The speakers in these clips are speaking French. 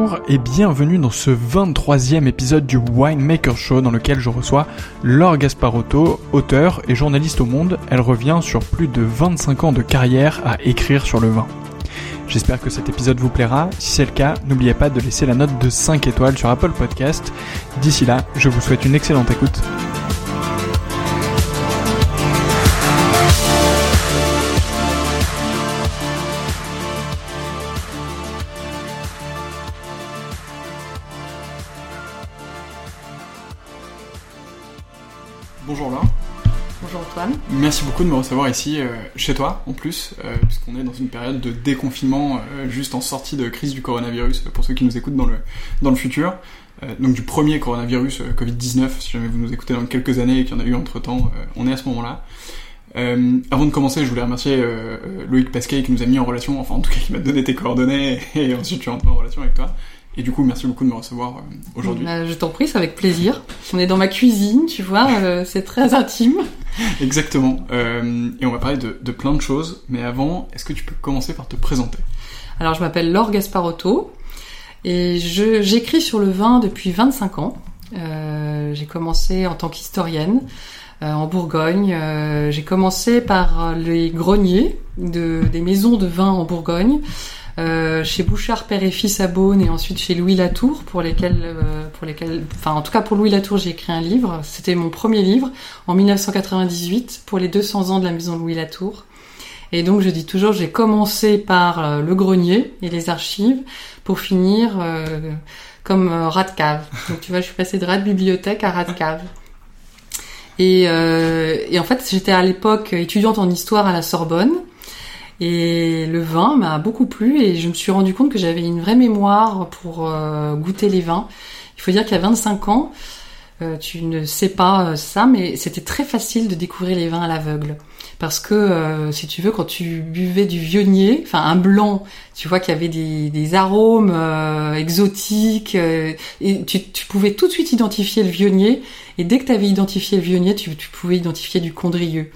Bonjour et bienvenue dans ce 23e épisode du Winemaker Show dans lequel je reçois Laure Gasparotto, auteur et journaliste au monde. Elle revient sur plus de 25 ans de carrière à écrire sur le vin. J'espère que cet épisode vous plaira. Si c'est le cas, n'oubliez pas de laisser la note de 5 étoiles sur Apple Podcast. D'ici là, je vous souhaite une excellente écoute. Merci beaucoup de me recevoir ici, euh, chez toi en plus, euh, puisqu'on est dans une période de déconfinement, euh, juste en sortie de crise du coronavirus, pour ceux qui nous écoutent dans le, dans le futur. donc du premier coronavirus Covid-19, si jamais vous nous écoutez dans quelques années et qu'il y en a eu entre-temps, on est à ce moment-là. avant de commencer, je voulais remercier Loïc Pasquet qui nous a mis en relation, enfin en tout cas qui m'a donné tes coordonnées, et ensuite je suis rentré en relation avec toi. Et du coup, merci beaucoup de me recevoir euh, aujourd'hui. Bah, je t'en prie, c'est avec plaisir. On est dans ma cuisine, tu vois, euh, c'est très intime. Exactement. Euh, et on va parler de, de, plein de choses. Mais avant, est-ce que tu peux commencer par te présenter? Alors, je m'appelle Laure Gasparotto et j'écris sur le vin depuis 25 ans. J'ai commencé en tant qu'historienne. en Bourgogne. J'ai commencé par les greniers de, des maisons de vin en Bourgogne. Euh, chez Bouchard père et fils à Beaune et ensuite chez Louis Latour pour lesquels euh, pour lesquels enfin en tout cas pour Louis Latour j'ai écrit un livre c'était mon premier livre en 1998 pour les 200 ans de la maison Louis Latour et donc je dis toujours j'ai commencé par euh, le grenier et les archives pour finir comme euh, rat de cave. Donc tu vois, je suis passée de rat bibliothèque à rat. Et, et en fait, j'étais à l'époque étudiante en histoire à la Sorbonne. Et le vin m'a beaucoup plu et je me suis rendu compte que j'avais une vraie mémoire pour euh, goûter les vins. Il faut dire qu'à 25 ans, euh, tu ne sais pas euh, ça, mais c'était très facile de découvrir les vins à l'aveugle. Parce que, si tu veux, quand tu buvais du vionnier, enfin un blanc, tu vois qu'il y avait des, arômes exotiques, et tu, tu, pouvais tout de suite identifier le vionnier, et dès que tu avais identifié le vionnier, tu, tu pouvais identifier du condrieux.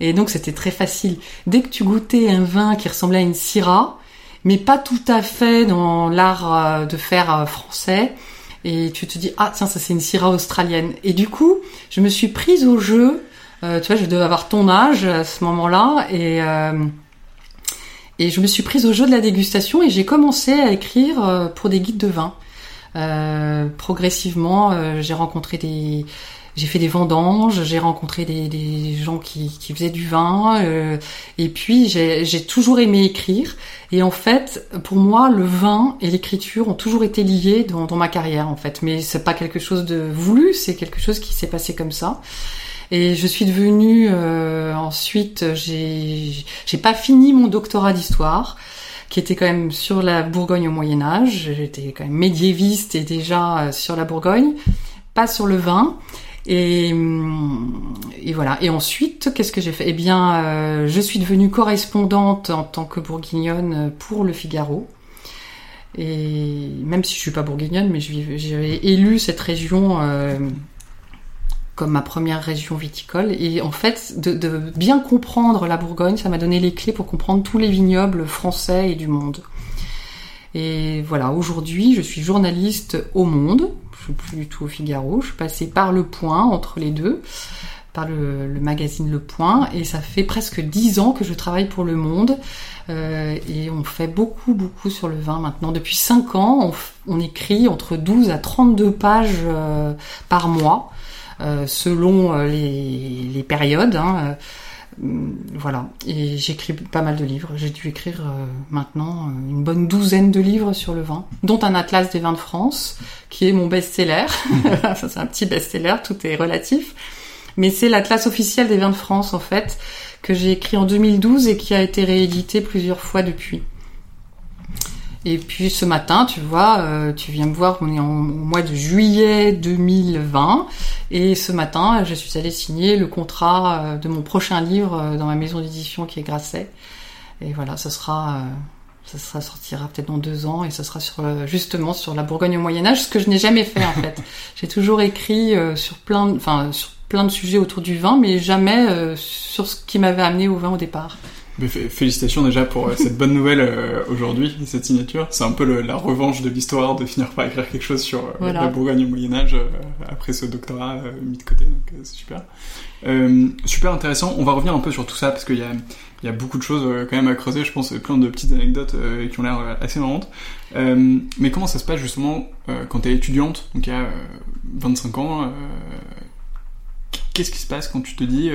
Et donc c'était très facile. Dès que tu goûtais un vin qui ressemblait à une syrah, mais pas tout à fait dans l'art de faire français, et tu te dis ah tiens ça c'est une syrah australienne et du coup je me suis prise au jeu euh, tu vois je devais avoir ton âge à ce moment-là et euh, et je me suis prise au jeu de la dégustation et j'ai commencé à écrire euh, pour des guides de vin euh, progressivement euh, j'ai rencontré des j'ai fait des vendanges, j'ai rencontré des, gens qui, faisaient du vin, euh, et puis j'ai toujours aimé écrire. Et en fait, pour moi, le vin et l'écriture ont toujours été liés dans, dans, ma carrière, en fait. Mais c'est pas quelque chose de voulu, c'est quelque chose qui s'est passé comme ça. Et je suis devenue euh, ensuite, j'ai pas fini mon doctorat d'histoire qui était quand même sur la Bourgogne au Moyen Âge. J'étais quand même médiéviste et déjà euh, sur la Bourgogne, pas sur le vin. Et, et, voilà. Et ensuite, qu'est-ce que j'ai fait? Eh bien, euh, je suis devenue correspondante en tant que bourguignonne pour Le Figaro. Et même si je suis pas bourguignonne, mais j'avais élu cette région euh, comme ma première région viticole. Et en fait, de bien comprendre la Bourgogne, ça m'a donné les clés pour comprendre tous les vignobles français et du monde. Et voilà, aujourd'hui, je suis journaliste au Monde. Je suis plus du tout au Figaro. Je suis passée par Le Point, entre les deux, par le, le magazine Le Point. Et ça fait presque dix ans que je travaille pour Le Monde. Euh, et on fait beaucoup, beaucoup sur le vin maintenant. Depuis cinq ans, on, on écrit entre 12 à 32 pages euh, par mois, euh, selon euh, les, les périodes. Hein. Euh, voilà. Et j'écris pas mal de livres. J'ai dû écrire euh, maintenant euh, une bonne douzaine de livres sur le vin, dont un atlas des vins de France, qui est mon best-seller. c'est un petit best-seller, tout est relatif. Mais c'est l'atlas officiel des vins de France, en fait, que j'ai écrit en 2012 et qui a été réédité plusieurs fois depuis. Et puis ce matin, tu vois, euh, tu viens me voir, on est en, au mois de juillet 2020, et ce matin, je suis allée signer le contrat euh, de mon prochain livre euh, dans ma maison d'édition qui est Grasset. Et voilà, ce sera, ça sera sortira peut-être dans deux ans, et ce sera sur justement sur la Bourgogne au Moyen Âge, ce que je n'ai jamais fait en fait. J'ai toujours écrit sur plein, enfin sur plein de sujets autour du vin, mais jamais sur ce qui m'avait amené au vin au départ. Félicitations déjà pour euh, cette bonne nouvelle euh, aujourd'hui, cette signature. C'est un peu le, la revanche de l'histoire de finir par écrire quelque chose sur euh, voilà. la Bourgogne au Moyen Âge après ce doctorat mis de côté, donc c'est super. super intéressant. On va revenir un peu sur tout ça parce qu'il y a, il y a beaucoup de choses quand même à creuser. Je pense plein de petites anecdotes qui ont l'air assez marrantes. mais comment ça se passe justement quand tu es étudiante, donc il y a 25 ans Qu'est-ce qui se passe quand tu te dis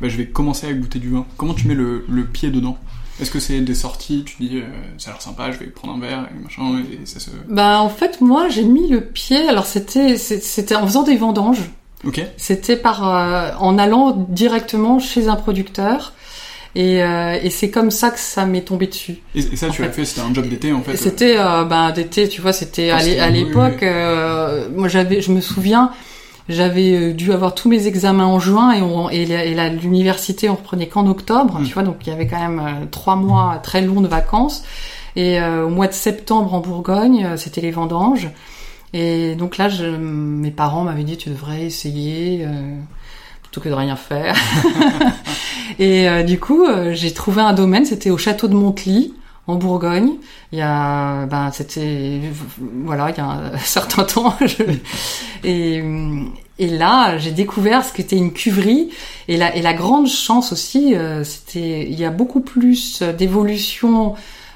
bah, je vais commencer à goûter du vin. Comment tu mets le, le pied dedans? Est-ce que c'est des sorties, tu dis euh, ça a l'air sympa, je vais prendre un verre et machin et ça se. Bah en fait moi j'ai mis le pied. Alors c'était c'était en faisant des vendanges. Ok. C'était par euh, en allant directement chez un producteur. Et, euh, et c'est comme ça que ça m'est tombé dessus. Et, et ça, tu l'as fait, c'était un job d'été en fait. C'était euh, ben d'été, tu vois, c'était à l'époque. Oui, oui. moi, j'avais, je me souviens, j'avais euh, dû avoir tous mes examens en juin et, on, et, l'université on reprenait qu'en octobre, mmh. tu vois, donc il y avait quand même euh, trois mois très longs de vacances. Et euh, au mois de septembre en Bourgogne, euh, c'était les vendanges. Et donc là, je, mes parents m'avaient dit tu devrais essayer euh, plutôt que de rien faire. et du coup, j'ai trouvé un domaine, c'était au château de Montely en Bourgogne. Il y a, ben, c'était, voilà, il y a un certain temps. Je, et, et là, j'ai découvert ce qu'était une cuverie. Et la, et la grande chance aussi, euh, c'était, il y a beaucoup plus d'évolution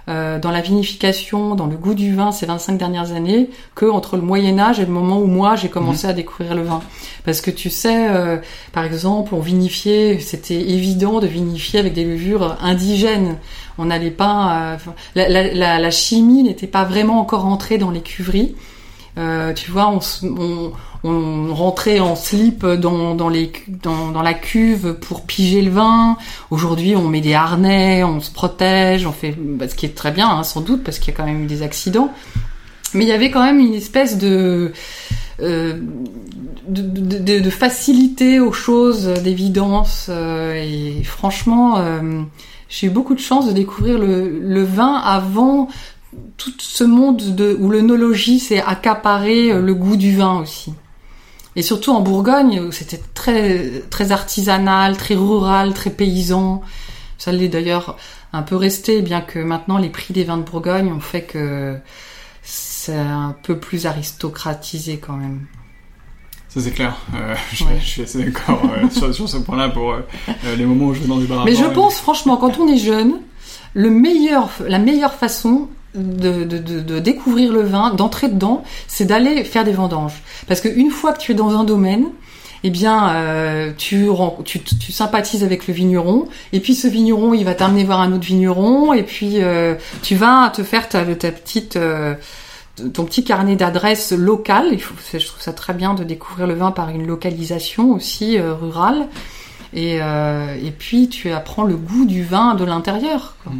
euh, dans la vinification, dans le goût du vin ces 25 dernières années que entre le Moyen Âge et le moment où moi j'ai commencé mmh. à découvrir le vin. Parce que tu sais, euh, par exemple, on vinifiait, c'était évident de vinifier avec des levures indigènes. On n'allait pas, euh, la, la, la, chimie n'était pas vraiment encore entrée dans les cuveries. Euh, tu vois, on, on, on, rentrait en slip dans, dans, les, dans, dans la cuve pour piger le vin. Aujourd'hui, on met des harnais, on se protège, on fait, bah, ce qui est très bien, hein, sans doute, parce qu'il y a quand même eu des accidents. Mais il y avait quand même une espèce de euh, de, de, de, facilité aux choses, d'évidence. Euh, et franchement, euh, j'ai eu beaucoup de chance de découvrir le, le vin avant tout ce monde de, où l'œnologie s'est accaparé le goût du vin aussi. Et surtout en Bourgogne, où c'était très, très artisanal, très rural, très paysan. Ça l'est d'ailleurs un peu resté, bien que maintenant les prix des vins de Bourgogne ont fait que c'est un peu plus aristocratisé quand même. Ça c'est clair. Euh, je, suis assez d'accord euh, sur, sur, ce point-là pour euh, les moments où je vais dans du bar. Mais je pense franchement, quand on est jeune, le meilleur, la meilleure façon de, de, de, de découvrir le vin, d'entrer dedans, c'est d'aller faire des vendanges. Parce qu'une fois que tu es dans un domaine, eh bien, euh, tu, tu, tu, sympathises avec le vigneron, et puis ce vigneron, il va t'amener voir un autre vigneron, et puis euh, tu vas te faire ta, ta petite euh, ton petit carnet d'adresses locales. Il faut, je trouve ça très bien de découvrir le vin par une localisation aussi euh, rurale. Et, euh, et puis tu apprends le goût du vin de l'intérieur, mm.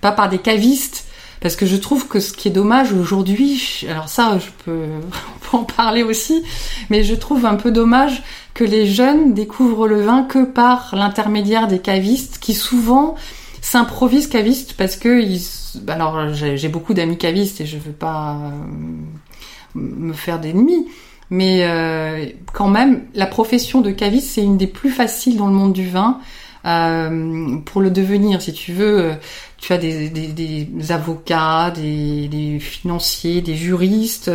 pas par des cavistes. Parce que je trouve que ce qui est dommage aujourd'hui, alors ça, je peux, on peut en parler aussi, mais je trouve un peu dommage que les jeunes découvrent le vin que par l'intermédiaire des cavistes, qui souvent s'improvisent cavistes parce que ils alors j'ai beaucoup d'amis cavistes et je veux pas euh, me faire d'ennemis, mais euh, quand même, la profession de caviste, c'est une des plus faciles dans le monde du vin. Euh, pour le devenir, si tu veux, tu as des, des, des avocats, des, des, financiers, des juristes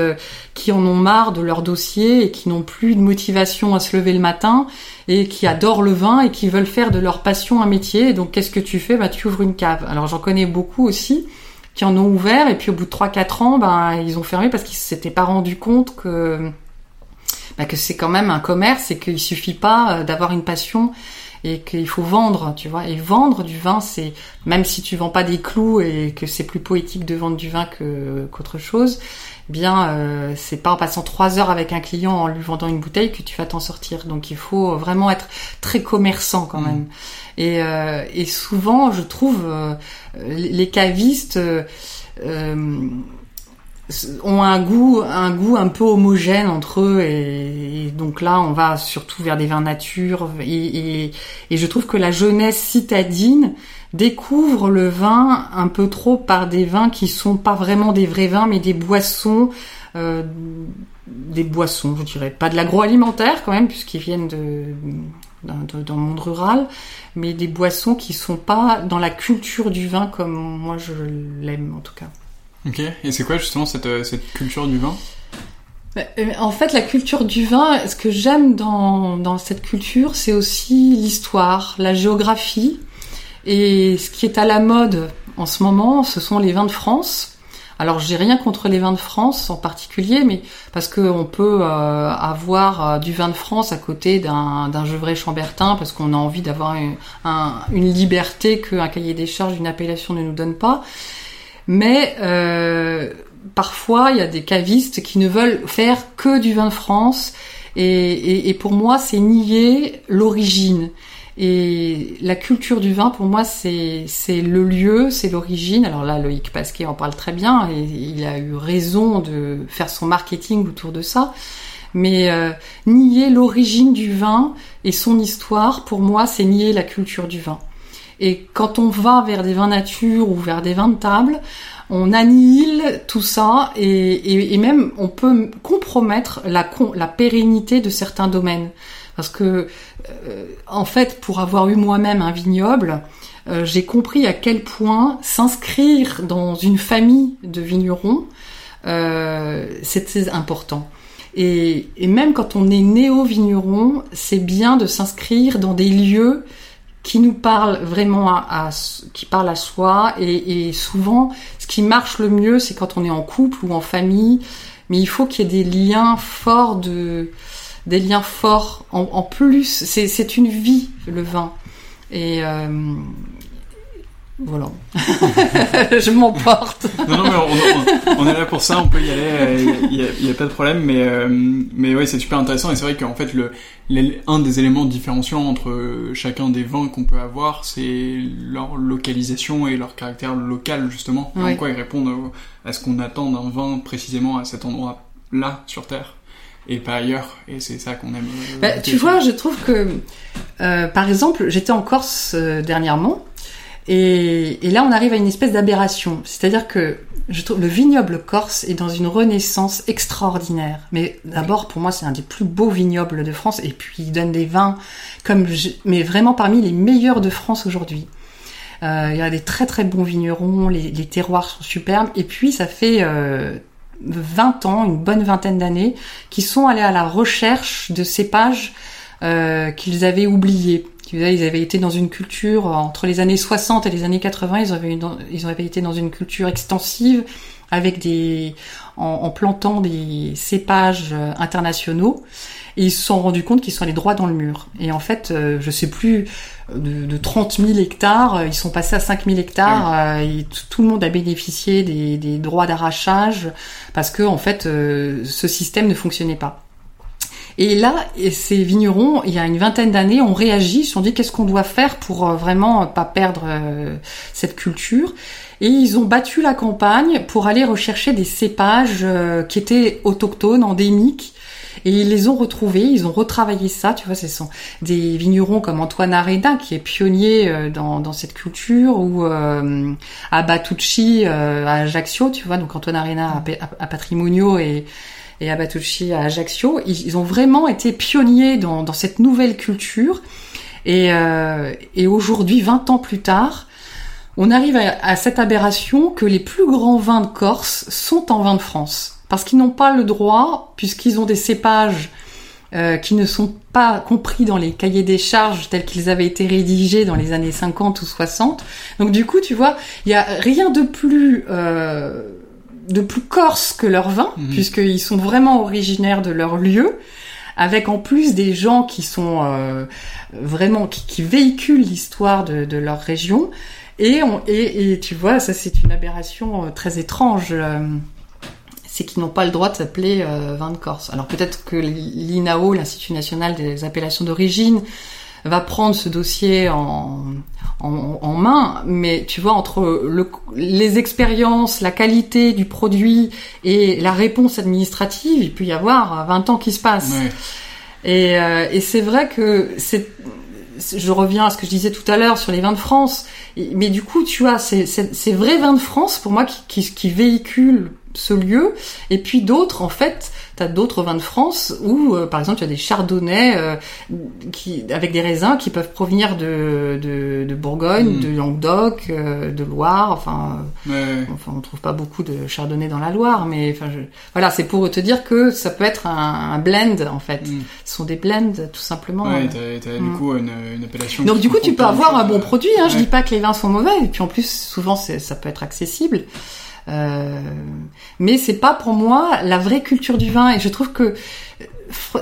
qui en ont marre de leur dossier et qui n'ont plus de motivation à se lever le matin et qui adorent le vin et qui veulent faire de leur passion un métier. donc qu'est-ce que tu fais? Bah tu ouvres une cave. Alors j'en connais beaucoup aussi qui en ont ouvert et puis au bout de 3-4 ans, ben ils ont fermé parce qu'ils s'étaient pas rendu compte que bah, que c'est quand même un commerce et qu'il suffit pas euh, d'avoir une passion et qu'il faut vendre, tu vois. Et vendre du vin, c'est même si tu vends pas des clous et que c'est plus poétique de vendre du vin que qu'autre chose, bien euh, c'est pas en passant trois heures avec un client en lui vendant une bouteille que tu vas t'en sortir. Donc il faut vraiment être très commerçant quand même. Et, euh, et souvent, je trouve euh, les cavistes euh, ont un goût, un goût un peu homogène entre eux et, donc là on va surtout vers des vins nature et, et, et, je trouve que la jeunesse citadine découvre le vin un peu trop par des vins qui sont pas vraiment des vrais vins mais des boissons euh, des boissons je dirais. Pas de l'agroalimentaire quand même puisqu'ils viennent de dans le monde rural mais des boissons qui sont pas dans la culture du vin comme moi je l'aime en tout cas Ok, et c'est quoi justement cette, euh, cette culture du vin? Bah, euh, en fait, la culture du vin, ce que j'aime dans, dans cette culture, c'est aussi l'histoire, la géographie. Et ce qui est à la mode en ce moment, ce sont les vins de France. Alors, j'ai rien contre les vins de France en particulier, mais parce qu'on peut euh, avoir du vin de France à côté d'un, Gevrey Chambertin, parce qu'on a envie d'avoir une, une liberté qu'un cahier des charges, une appellation ne nous donne pas. Mais euh, parfois, il y a des cavistes qui ne veulent faire que du vin de France. Et, pour moi, c'est nier l'origine. Et la culture du vin, pour moi, c'est le lieu, c'est l'origine. Alors là, Loïc Pasquet en parle très bien et il a eu raison de faire son marketing autour de ça. Mais euh, nier l'origine du vin et son histoire, pour moi, c'est nier la culture du vin. Et quand on va vers des vins nature ou vers des vins de table, on annihile tout ça et, même on peut compromettre la, pérennité de certains domaines. Parce que, euh, en fait, pour avoir eu moi-même un vignoble, euh, j'ai compris à quel point s'inscrire dans une famille de vignerons, euh, c'est important. Et, et, même quand on est néo-vigneron, c'est bien de s'inscrire dans des lieux qui nous parle vraiment à, qui parle à soi. Et, souvent ce qui marche le mieux c'est quand on est en couple ou en famille. Mais il faut qu'il y ait des liens forts de des liens forts en, plus. C'est une vie le vin. Et euh, voilà. je m'emporte. non, non, mais on, est là pour ça, on peut y aller, il n'y a, pas de problème, mais, euh, mais ouais, c'est super intéressant, et c'est vrai qu'en fait, le, un des éléments différenciants entre chacun des vins qu'on peut avoir, c'est leur localisation et leur caractère local, justement, en quoi ils répondent à ce qu'on attend d'un vin précisément à cet endroit-là, sur Terre et pas ailleurs. Et c'est ça qu'on aime. Euh, bah, tu vois, je trouve que, euh, par exemple, j'étais en Corse dernièrement et, là, on arrive à une espèce d'aberration. C'est-à-dire que le vignoble corse est dans une renaissance extraordinaire. Mais d'abord, pour moi, c'est un des plus beaux vignobles de France. Et puis, il donne des vins comme, mais vraiment parmi les meilleurs de France aujourd'hui. Euh, il y a des très très bons vignerons, les, les, terroirs sont superbes. Et puis, ça fait euh, 20 ans, une bonne vingtaine d'années, qu'ils sont allés à la recherche de cépages euh, qu'ils avaient oubliés. Ils avaient été dans une culture entre les années 60 et les années 80, ils avaient, ils avaient été dans une culture extensive avec des en, plantant des cépages euh, internationaux et ils se sont rendus compte qu'ils sont allés droit dans le mur. Et en fait, euh, je sais plus de, de 30 000 hectares, ils sont passés à 5 000 hectares ah et tout, le monde a bénéficié des, des droits d'arrachage parce que en fait, ce système ne fonctionnait pas. Et là, ces vignerons, il y a une vingtaine d'années, ont réagi, se sont dit qu'est-ce qu'on doit faire pour euh, vraiment pas perdre euh, cette culture? Et ils ont battu la campagne pour aller rechercher des cépages euh, qui étaient autochtones, endémiques. Et ils les ont retrouvés, ils ont retravaillé ça, tu vois, ce sont des vignerons comme Antoine Arena, qui est pionnier dans, dans cette culture, ou euh, à Batucci, à Ajaccio, tu vois, donc Antoine Arena à Patrimonio et et à Batucci à Ajaccio. Ils, ont vraiment été pionniers dans, cette nouvelle culture. Et, euh, aujourd'hui, 20 ans plus tard, on arrive à, cette aberration que les plus grands vins de Corse sont en vin de France. Parce qu'ils n'ont pas le droit, puisqu'ils ont des cépages euh, qui ne sont pas compris dans les cahiers des charges tels qu'ils avaient été rédigés dans les années 50 ou 60. Donc du coup, tu vois, il y a rien de plus euh, de plus corse que leur vin, mhm. puisqu'ils sont vraiment originaires de leur lieu, avec en plus des gens qui sont euh, vraiment qui, véhiculent l'histoire de, leur région. Et, on, et, tu vois, ça c'est une aberration euh, très étrange. Euh, c'est qu'ils n'ont pas le droit de s'appeler vin de Corse. Alors peut-être que l'INAO, l'Institut national des appellations d'origine, va prendre ce dossier en, en, main, mais tu vois, entre le, les expériences, la qualité du produit et la réponse administrative, il peut y avoir 20 ans qui se passent. Et, euh, et c'est vrai que c'est je reviens à ce que je disais tout à l'heure sur les vins de France, mais du coup, tu vois, c'est ces vrais vins de France, pour moi, qui, qui, qui véhiculent ce lieu, et puis d'autres, en fait, T'as d'autres vins de France où, euh, par exemple, tu as des chardonnays euh, qui, avec des raisins qui peuvent provenir de, de, de Bourgogne, hmm. de Languedoc, euh, de Loire. Enfin, enfin, on trouve pas beaucoup de chardonnay dans la Loire, mais enfin, je... voilà, c'est pour te dire que ça peut être un, un blend en fait. Hmm. Ce sont des blends tout simplement. Ouais, t'as, du hmm. coup une, une, appellation. Donc du coup, tu peux avoir un bon produit. Hein, Je dis pas que les vins sont mauvais, et puis en plus, souvent, ça peut être accessible. Euh, mais c'est pas pour moi la vraie culture du vin. Et je trouve que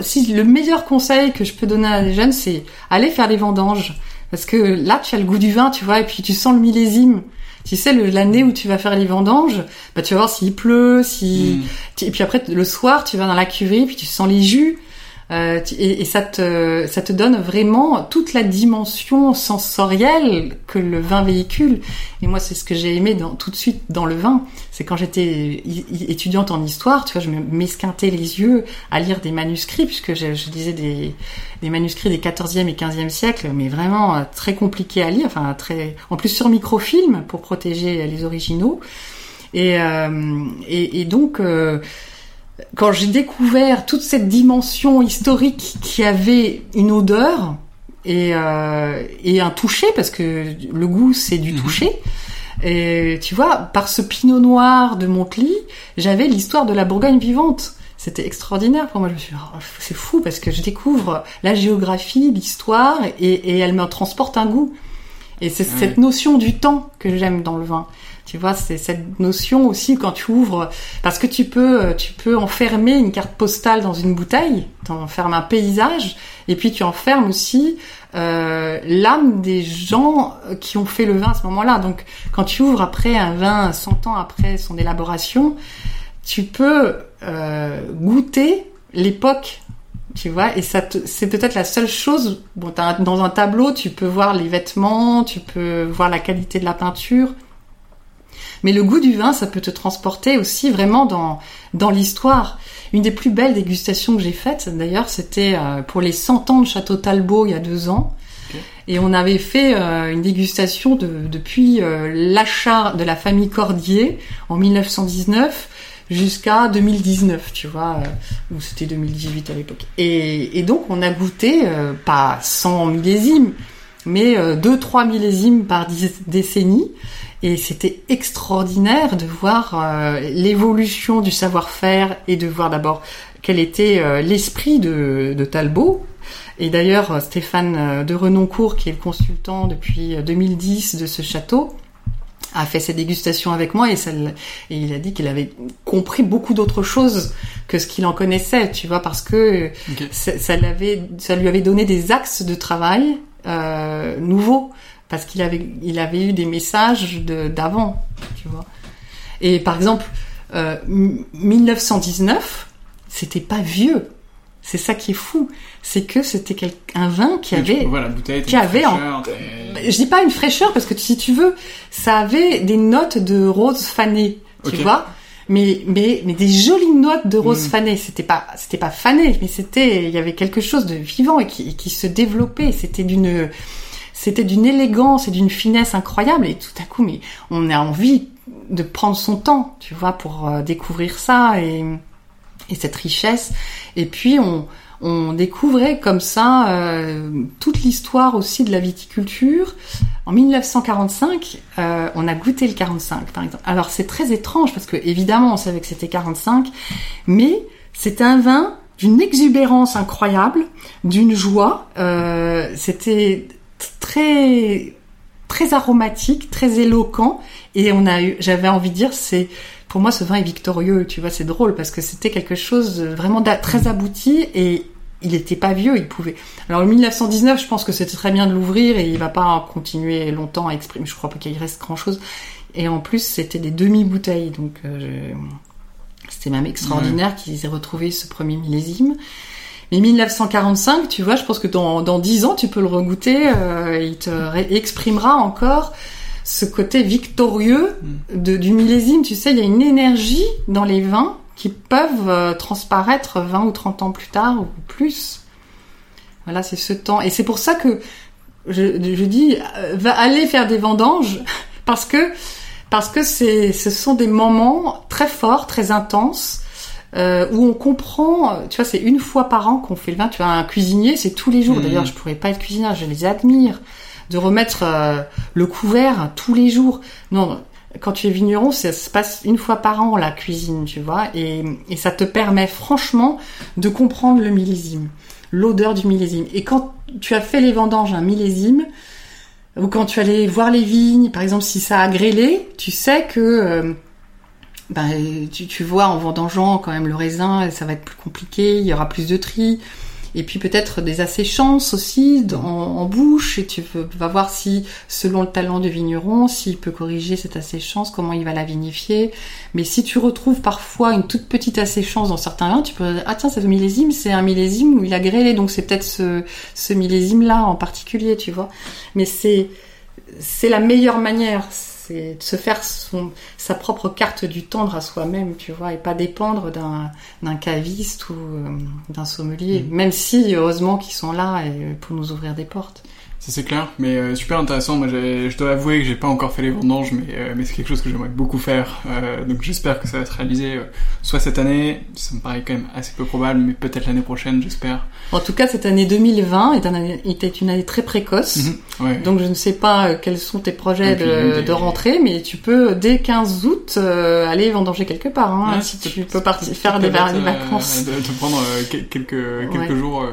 si le meilleur conseil que je peux donner à des jeunes, c'est aller faire les vendanges. Parce que là, tu as le goût du vin, tu vois, et puis tu sens le millésime. Tu sais, l'année où tu vas faire les vendanges, bah, tu vas voir s'il pleut, si... Mm. Et puis après, le soir, tu vas dans la cuverie, puis tu sens les jus. Euh, et, ça te ça te donne vraiment toute la dimension sensorielle que le vin véhicule. Et moi, c'est ce que j'ai aimé dans, tout de suite dans le vin. C'est quand j'étais étudiante en histoire, tu vois, je m'esquintais les yeux à lire des manuscrits, puisque je, je disais des, des manuscrits des 14e et 15e siècles, mais vraiment euh, très compliqués à lire, enfin très, en plus sur microfilm pour protéger les originaux. Et, euh, et, et, donc euh, quand j'ai découvert toute cette dimension historique qui avait une odeur et, euh, et un toucher, parce que le goût c'est du mhm. toucher, et tu vois, par ce pinot noir de Montely, j'avais l'histoire de la Bourgogne vivante. C'était extraordinaire pour moi. Je me suis dit, oh, c'est fou parce que je découvre la géographie, l'histoire, et, et elle me transporte un goût. Et c'est cette notion du temps que j'aime dans le vin Tu vois, c'est cette notion aussi quand tu ouvres, parce que tu peux, tu peux enfermer une carte postale dans une bouteille, enfermes un paysage, et puis tu enfermes aussi euh, l'âme des gens qui ont fait le vin à ce moment-là. Donc, quand tu ouvres après un vin 100 ans après son élaboration, tu peux euh, goûter l'époque tu vois et ça c'est peut-être la seule chose bon dans un tableau tu peux voir les vêtements tu peux voir la qualité de la peinture mais le goût du vin, ça peut te transporter aussi vraiment dans, dans l'histoire. Une des plus belles dégustations que j'ai faites, d'ailleurs, c'était euh, pour les 100 ans de Château Talbot il y a deux ans. Et on avait fait euh, une dégustation de, depuis euh, l'achat de la famille Cordier en 1919 jusqu'à 2019, tu vois, ou c'était 2018 à l'époque. Et, donc on a goûté pas 100 millésimes, mais 2-3 millésimes par décennie. Et c'était extraordinaire de voir euh, l'évolution du savoir-faire et de voir d'abord quel était euh, l'esprit de, de, Talbot. Et d'ailleurs, Stéphane euh, de Renoncourt, qui est le consultant depuis 2010 de ce château, a fait ses dégustations avec moi et, ça, et il a dit qu'il avait compris beaucoup d'autres choses que ce qu'il en connaissait, tu vois, parce que ça, ça, ça lui avait donné des axes de travail euh, nouveaux parce qu'il avait, il avait eu des messages d'avant, tu vois. Et par exemple, euh, 1919, c'était pas vieux. C'est ça qui est fou, c'est que c'était un vin qui avait, voilà, bouteille qui avait, en... je dis pas une fraîcheur parce que si tu veux, ça avait des notes de rose fanée, tu vois, mais mais mais des jolies notes de rose mm. fanée. C'était pas c'était pas fané, mais c'était il y avait quelque chose de vivant et qui, qui se développait. C'était d'une c'était d'une élégance et d'une finesse incroyable et tout à coup mais on a envie de prendre son temps tu vois pour euh, découvrir ça et, et cette richesse et puis on on découvrait comme ça euh, toute l'histoire aussi de la viticulture. En 1945, euh, on a goûté le 45, par exemple. Alors c'est très étrange parce que évidemment on savait que c'était 45, mais c'est un vin d'une exubérance incroyable, d'une joie. Euh, c'était très très aromatique, très éloquent et on a eu j'avais envie de dire c'est pour moi ce vin est victorieux, tu vois, c'est drôle parce que c'était quelque chose vraiment très abouti et il était pas vieux, il pouvait. Alors le 1919, je pense que c'était très bien de l'ouvrir et il va pas continuer longtemps à exprimer. Je crois pas qu'il reste grand chose. Et en plus, c'était des demi-bouteilles, donc euh, c'était même extraordinaire qu'ils aient retrouvé ce premier millésime. Mais 1945, tu vois, je pense que dans, dans 10 ans, tu peux le regoûter, euh, il te exprimera encore ce côté victorieux mm. de, du millésime. Tu sais, il y a une énergie dans les vins qui peuvent euh, transparaître 20 ou 30 ans plus tard ou plus. Voilà, c'est ce temps. Et c'est pour ça que je, je dis, euh, va aller faire des vendanges, parce que parce que c'est, ce sont des moments très forts, très intenses, euh, où on comprend, tu vois, c'est une fois par an qu'on fait le vin. Tu vois, un cuisinier, c'est tous les jours. Mmh. D'ailleurs, je pourrais pas être cuisinier, je les admire. De remettre euh, le couvert tous les jours. Non, quand tu es vigneron, ça se passe une fois par an la cuisine, tu vois, et, ça te permet franchement de comprendre le millésime, l'odeur du millésime. Et quand tu as fait les vendanges un millésime, ou quand tu allais voir les vignes, par exemple, si ça a grêlé, tu sais que euh, ben, tu, vois en vendangeant quand même le raisin, ça va être plus compliqué, il y aura plus de tri. Et puis peut-être des asséchances aussi en, bouche, et tu vas voir si, selon le talent du vigneron, s'il peut corriger cette asséchance, comment il va la vinifier. Mais si tu retrouves parfois une toute petite asséchance dans certains vins, tu peux ah tiens, ce millésime, c'est un millésime où il a grêlé, donc c'est peut-être ce, ce millésime-là en particulier, tu vois. Mais c'est c'est la meilleure manière c'est de se faire son, sa propre carte du tendre à soi-même, tu vois, et pas dépendre d'un, d'un caviste ou euh, d'un sommelier, mm. même si, heureusement, qu'ils sont là et, pour nous ouvrir des portes. Ça c'est clair, mais euh, super intéressant. Moi, je dois avouer que j'ai pas encore fait les vendanges, mais, euh, mais c'est quelque chose que j'aimerais beaucoup faire. Euh, donc j'espère que ça va être réalisé euh, soit cette année, ça me paraît quand même assez peu probable, mais peut-être l'année prochaine, j'espère. En tout cas, cette année 2020 est, un était une année très précoce. Mhm, ouais. Donc je ne sais pas quels sont tes projets de, de, rentrée, mais tu peux dès 15 août aller vendanger quelque part. Hein, ouais, si tu peux partir faire des, vacances. De, de, prendre quelques quelques jours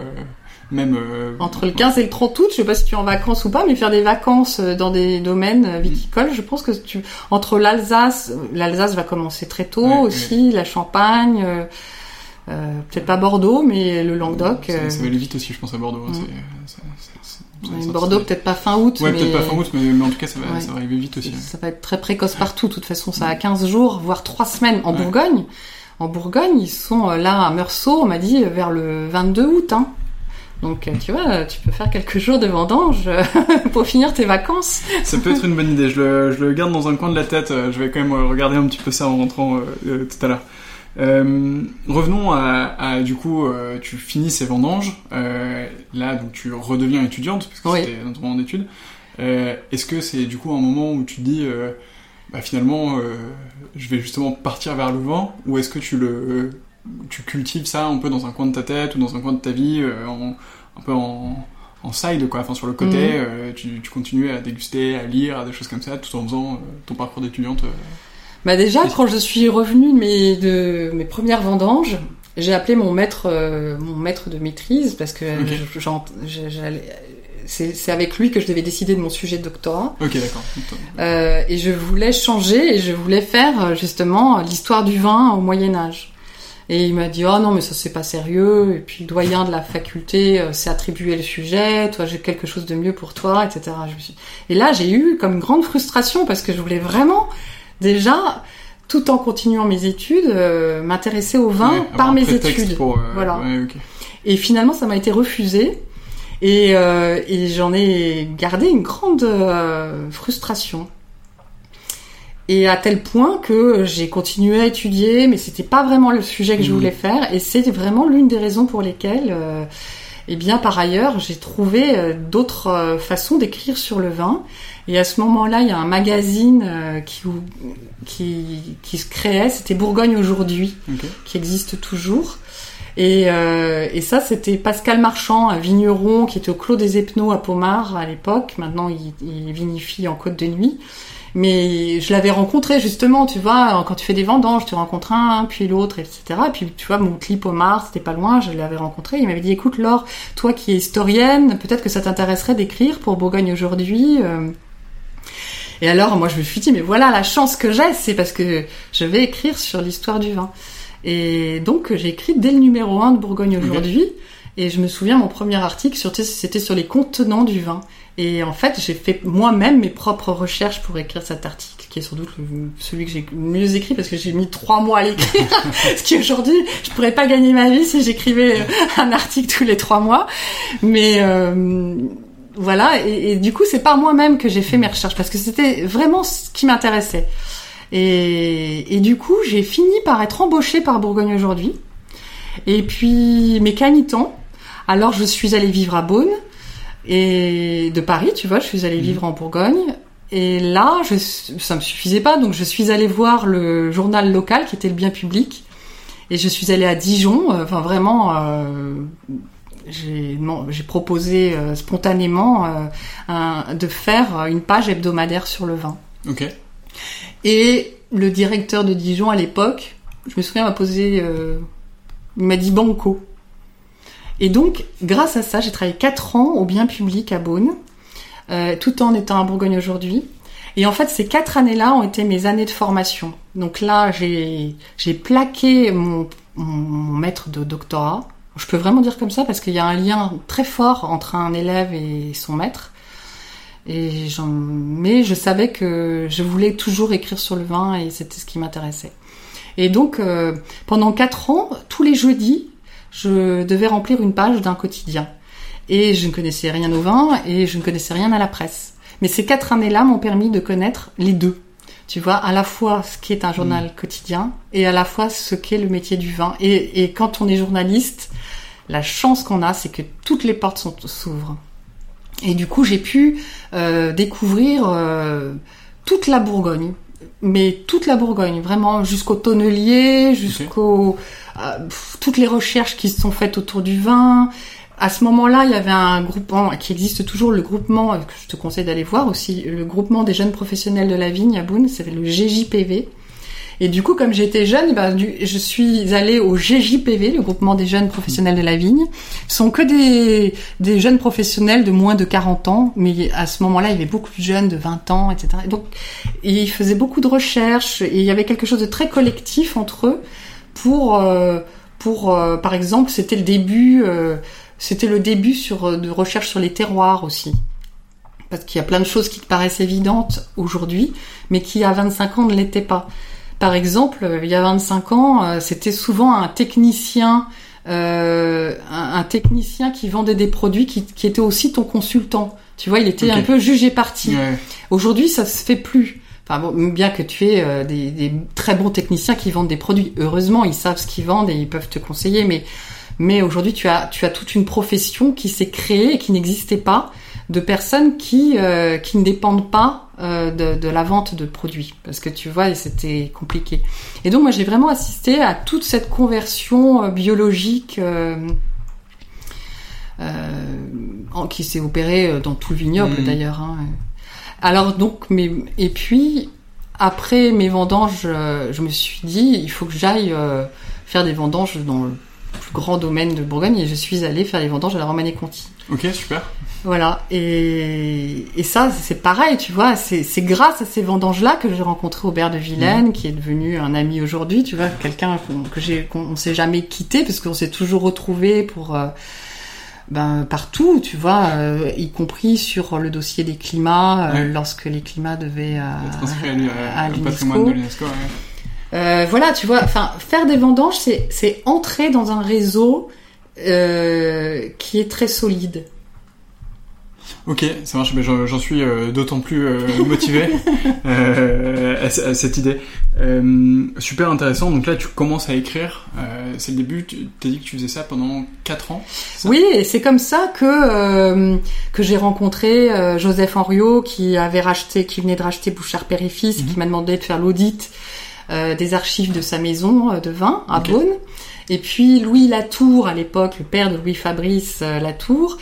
même euh, entre le 15 et le 30 août, je sais pas si tu es en vacances ou pas, mais faire des vacances euh, dans des domaines euh, viticoles, je pense que tu entre l'Alsace, l'Alsace va commencer très tôt aussi, la Champagne, euh, peut-être pas Bordeaux, mais le Languedoc. Ça, ça, va aller vite aussi, je pense à Bordeaux. Hein, mm. Bordeaux peut-être pas fin août. Ouais, peut-être pas fin août, mais, en tout cas ça va, ça va arriver vite aussi. Ça va être très précoce partout. De toute façon, ça a 15 jours, voire 3 semaines en Bourgogne. En Bourgogne, ils sont là à Meursault, on m'a dit, vers le 22 août. Hein. Donc, euh, tu vois, tu peux faire quelques jours de vendange euh, pour finir tes vacances. Ça peut être une bonne idée. Je le, je le, garde dans un coin de la tête. Euh, je vais quand même regarder un petit peu ça en rentrant tout à l'heure. Euh, revenons à, à, du coup, tu finis ces vendanges. là, donc tu redeviens étudiante parce que oui. c'était ton moment d'études. Est-ce que c'est du coup un moment où tu te dis, bah, finalement, je vais justement partir vers le vent, ou est-ce que tu le tu cultives ça un peu dans un coin de ta tête ou dans un coin de ta vie, euh, en, un peu en, en side, quoi, enfin sur le côté, mhm. euh, tu, tu continues à déguster, à lire, à des choses comme ça, tout en faisant euh, ton parcours d'étudiante. Bah déjà, quand je suis revenue de mes, de mes premières vendanges, j'ai appelé mon maître, mon maître de maîtrise parce que c'est avec lui que je devais décider de mon sujet de doctorat. Ok, d'accord. Et je voulais changer et je voulais faire justement l'histoire du vin au Moyen Âge. Et il m'a dit oh non mais ça c'est pas sérieux. Et puis le doyen de la faculté euh, s'est attribué le sujet. Toi j'ai quelque chose de mieux pour toi etc je me suis... et là j'ai eu comme une grande frustration parce que je voulais vraiment déjà tout en continuant mes études euh, m'intéresser au vin par mes études. pour, euh, voilà. et finalement ça m'a été refusé. Et, et j'en ai gardé une grande frustration et à tel point que j'ai continué à étudier, mais c'était pas vraiment le sujet que je mmh. voulais faire, et c'est vraiment l'une des raisons pour lesquelles, euh, eh bien, par ailleurs, j'ai trouvé euh, d'autres euh, façons d'écrire sur le vin. Et à ce moment-là, il y a un magazine euh, qui, qui, qui se créait, c'était Bourgogne aujourd'hui, qui existe toujours. Et, et ça, c'était Pascal Marchand, un vigneron qui était au Clos des Epneaux à Pomard à l'époque. Maintenant, il, il vinifie en Côte de Nuit. Mais je l'avais rencontré justement, tu vois, quand tu fais des vendanges, tu rencontres un, puis l'autre, etc. Et puis tu vois, mon clip au Mars, c'était pas loin, je l'avais rencontré. Il m'avait dit, écoute Laure, toi qui es historienne, peut-être que ça t'intéresserait d'écrire pour Bourgogne aujourd'hui. Euh. Et alors, moi, je me suis dit, mais voilà la chance que j'ai, c'est parce que je vais écrire sur l'histoire du vin. Et donc, j'ai écrit dès le numéro 1 de Bourgogne aujourd'hui. Et je me souviens, mon premier article, c'était sur les contenants du vin. Et en fait, j'ai fait moi-même mes propres recherches pour écrire cet article, qui est sans doute celui que j'ai mieux écrit parce que j'ai mis trois mois à l'écrire. Ce qui aujourd'hui, je pourrais pas gagner ma vie si j'écrivais un article tous les trois mois. Mais euh, voilà, et, et, du coup, c'est par moi-même que j'ai fait mes recherches parce que c'était vraiment ce qui m'intéressait. Et, et, du coup, j'ai fini par être embauchée par Bourgogne aujourd'hui. Et puis, mes canitons. Alors, je suis allée vivre à Beaune et de Paris, tu vois, je suis allée mhm. vivre en Bourgogne. Et là, je, ça me suffisait pas, donc je suis allée voir le journal local qui était le bien public. Et je suis allée à Dijon. Euh, enfin, vraiment, euh, j'ai proposé euh, spontanément euh, un, de faire une page hebdomadaire sur le vin. Ok. Et le directeur de Dijon à l'époque, je me souviens, m'a posé, il m'a dit banco. Et donc, grâce à ça, j'ai travaillé 4 ans au bien public à Beaune, euh, tout en étant à Bourgogne aujourd'hui. Et en fait, ces quatre années-là ont été mes années de formation. Donc là, j'ai plaqué mon, mon, maître de doctorat. Je peux vraiment dire comme ça parce qu'il y a un lien très fort entre un élève et son maître. Et mais je savais que je voulais toujours écrire sur le vin et c'était ce qui m'intéressait. Et donc, euh, pendant quatre ans, tous les jeudis, je devais remplir une page d'un quotidien. Et je ne connaissais rien au vin et je ne connaissais rien à la presse. Mais ces quatre années-là m'ont permis de connaître les deux. Tu vois, à la fois ce qui est un journal mm. quotidien et à la fois ce qu'est le métier du vin. Et, quand on est journaliste, la chance qu'on a, c'est que toutes les portes s'ouvrent. Et du coup, j'ai pu euh, découvrir euh, toute la Bourgogne, mais toute la Bourgogne, vraiment jusqu'au tonnelier, jusqu'au euh, toutes les recherches qui se sont faites autour du vin. À ce moment-là, il y avait un groupement qui existe toujours, le groupement que je te conseille d'aller voir aussi, le groupement des jeunes professionnels de la vigne à Boone, c'est le GJPV. Et du coup, comme j'étais jeune, ben, je suis allée au GJPV, le groupement des jeunes professionnels de la vigne. Ce sont que des, des jeunes professionnels de moins de 40 ans, mais à ce moment-là, il y avait beaucoup de jeunes de 20 ans, etc. Et donc, ils faisaient beaucoup de recherches et il y avait quelque chose de très collectif entre eux pour, euh, pour euh, par exemple, c'était le début, euh, c'était le début sur de recherche sur les terroirs aussi parce qu'il y a plein de choses qui te paraissent évidentes aujourd'hui, mais qui à 25 ans ne l'étaient pas. Par exemple, il y a 25 ans, euh, c'était souvent un technicien, euh, un, technicien qui vendait des produits qui, qui, était aussi ton consultant. Tu vois, il était un peu jugé parti. Aujourd'hui, ça se fait plus. Enfin bon, bien que tu aies euh, des, des, très bons techniciens qui vendent des produits, heureusement, ils savent ce qu'ils vendent et ils peuvent te conseiller. Mais mais aujourd'hui, tu as tu as toute une profession qui s'est créée et qui n'existait pas de personnes qui euh, qui ne dépendent pas euh, de, de, la vente de produits parce que tu vois c'était compliqué et donc moi j'ai vraiment assisté à toute cette conversion euh, biologique qui s'est opérée dans tout le vignoble mmh. d'ailleurs hein. alors donc mais et puis après mes vendanges je me suis dit il faut que j'aille faire des vendanges dans le plus grand domaine de Bourgogne et je suis allée faire les vendanges à la Romanée-Conti. Ok, super. Voilà, et, et ça, c'est pareil, tu vois, c'est grâce à ces vendanges-là que j'ai rencontré Aubert de Vilaine, qui est devenu un ami aujourd'hui, tu vois, quelqu'un que j'ai, qu'on s'est jamais quitté, parce qu'on s'est toujours retrouvé pour, euh, ben, partout, tu vois, euh, y compris sur le dossier des climats, euh, lorsque les climats devaient à, à, l'UNESCO. Voilà, tu vois, enfin, faire des vendanges, c'est entrer dans un réseau qui est très solide. Ok, ça marche, mais j'en suis euh, d'autant plus euh, motivé euh, à, cette idée. Euh, super intéressant, donc là tu commences à écrire, c'est le début, tu t'es dit que tu faisais ça pendant 4 ans Oui, et c'est comme ça que que j'ai rencontré Joseph Henriot qui avait racheté, qui venait de racheter Bouchard Périfis, mm qui m'a demandé de faire l'audit des archives de sa maison de vin à Beaune. Et puis Louis Latour, à l'époque, le père de Louis Fabrice Latour,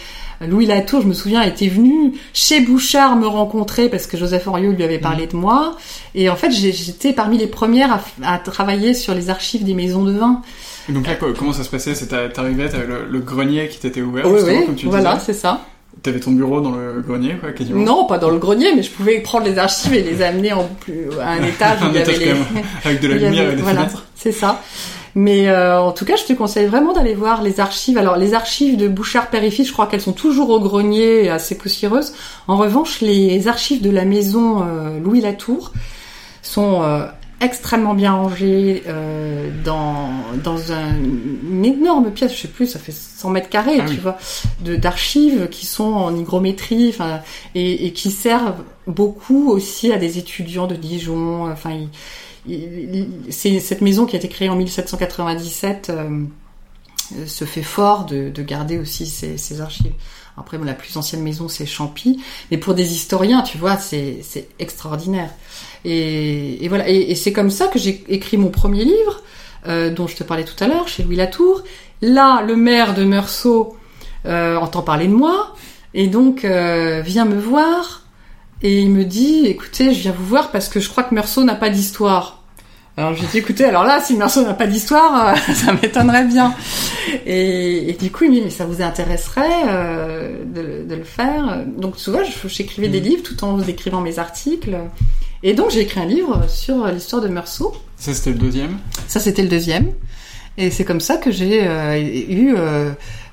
Louis Latour, je me souviens, était venu chez Bouchard me rencontrer parce que Joseph Henriot lui avait parlé de moi. Et en fait, j'étais parmi les premières à, travailler sur les archives des maisons de vin. donc là, comment ça se passait? T'arrivais, t'avais le, le grenier qui t'était ouvert, oui, oui, comme tu voilà, c'est ça. T'avais ton bureau dans le grenier, quoi, quasiment Non, pas dans le grenier, mais je pouvais prendre les archives et les amener en plus, à un étage où il y avait les... Avec de la lumière et des voilà, c'est ça. Mais euh, en tout cas, je te conseille vraiment d'aller voir les archives. Alors, les archives de Bouchard Périfis, je crois qu'elles sont toujours au grenier, assez poussiéreuses. En revanche, les archives de la maison euh, Louis Latour sont euh, extrêmement bien rangées dans dans un, une énorme pièce. Je sais plus, ça fait 100 mètres carrés, ah tu vois, de d'archives qui sont en hygrométrie, enfin, et, et, qui servent beaucoup aussi à des étudiants de Dijon. Enfin, c'est cette maison qui a été créée en 1797 euh, se fait fort de, de garder aussi ces, ces, archives. Après, la plus ancienne maison, c'est Champy. Mais pour des historiens, tu vois, c'est extraordinaire. Et, et, voilà. Et, c'est comme ça que j'ai écrit mon premier livre, euh, dont je te parlais tout à l'heure, chez Louis Latour. Là, le maire de Meursault euh, entend parler de moi. Et donc, euh, vient me voir et il me dit, écoutez, je viens vous voir parce que je crois que Meursault n'a pas d'histoire. Alors j'ai dit, écoutez, alors là, si Meursault n'a pas d'histoire, euh, ça m'étonnerait bien. Et, et, du coup, il me dit, mais ça vous intéresserait euh, de, de, le faire? Donc souvent, j'écrivais des mm. livres tout en écrivant mes articles. Et donc j'ai écrit un livre sur l'histoire de Meursault. Ça, c'était le deuxième? Ça, c'était le deuxième. Et c'est comme ça que j'ai euh, eu euh,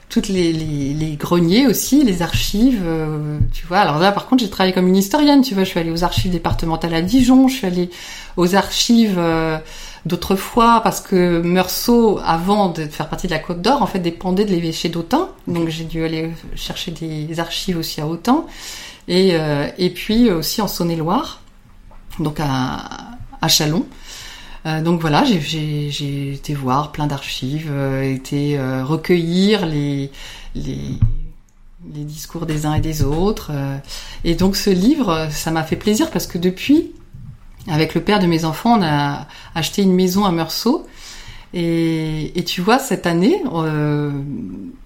toutes les, les, les, greniers aussi, les archives, euh, tu vois. Alors là, par contre, j'ai travaillé comme une historienne, tu vois. Je suis allée aux archives départementales à Dijon, je suis allée aux archives euh, d'autrefois parce que Meursault, avant de faire partie de la Côte d'Or, en fait, dépendait de l'évêché d'Autun. Donc j'ai dû aller chercher des archives aussi à Autun. Et, euh, et puis aussi en Saône-et-Loire, donc à, à Chalon. Euh, donc voilà, j'ai été voir plein d'archives, euh, été euh, recueillir les, les, discours des uns et des autres. Euh. et donc ce livre, ça m'a fait plaisir parce que depuis, avec le père de mes enfants, on a acheté une maison à Meursault. Et, et tu vois, cette année,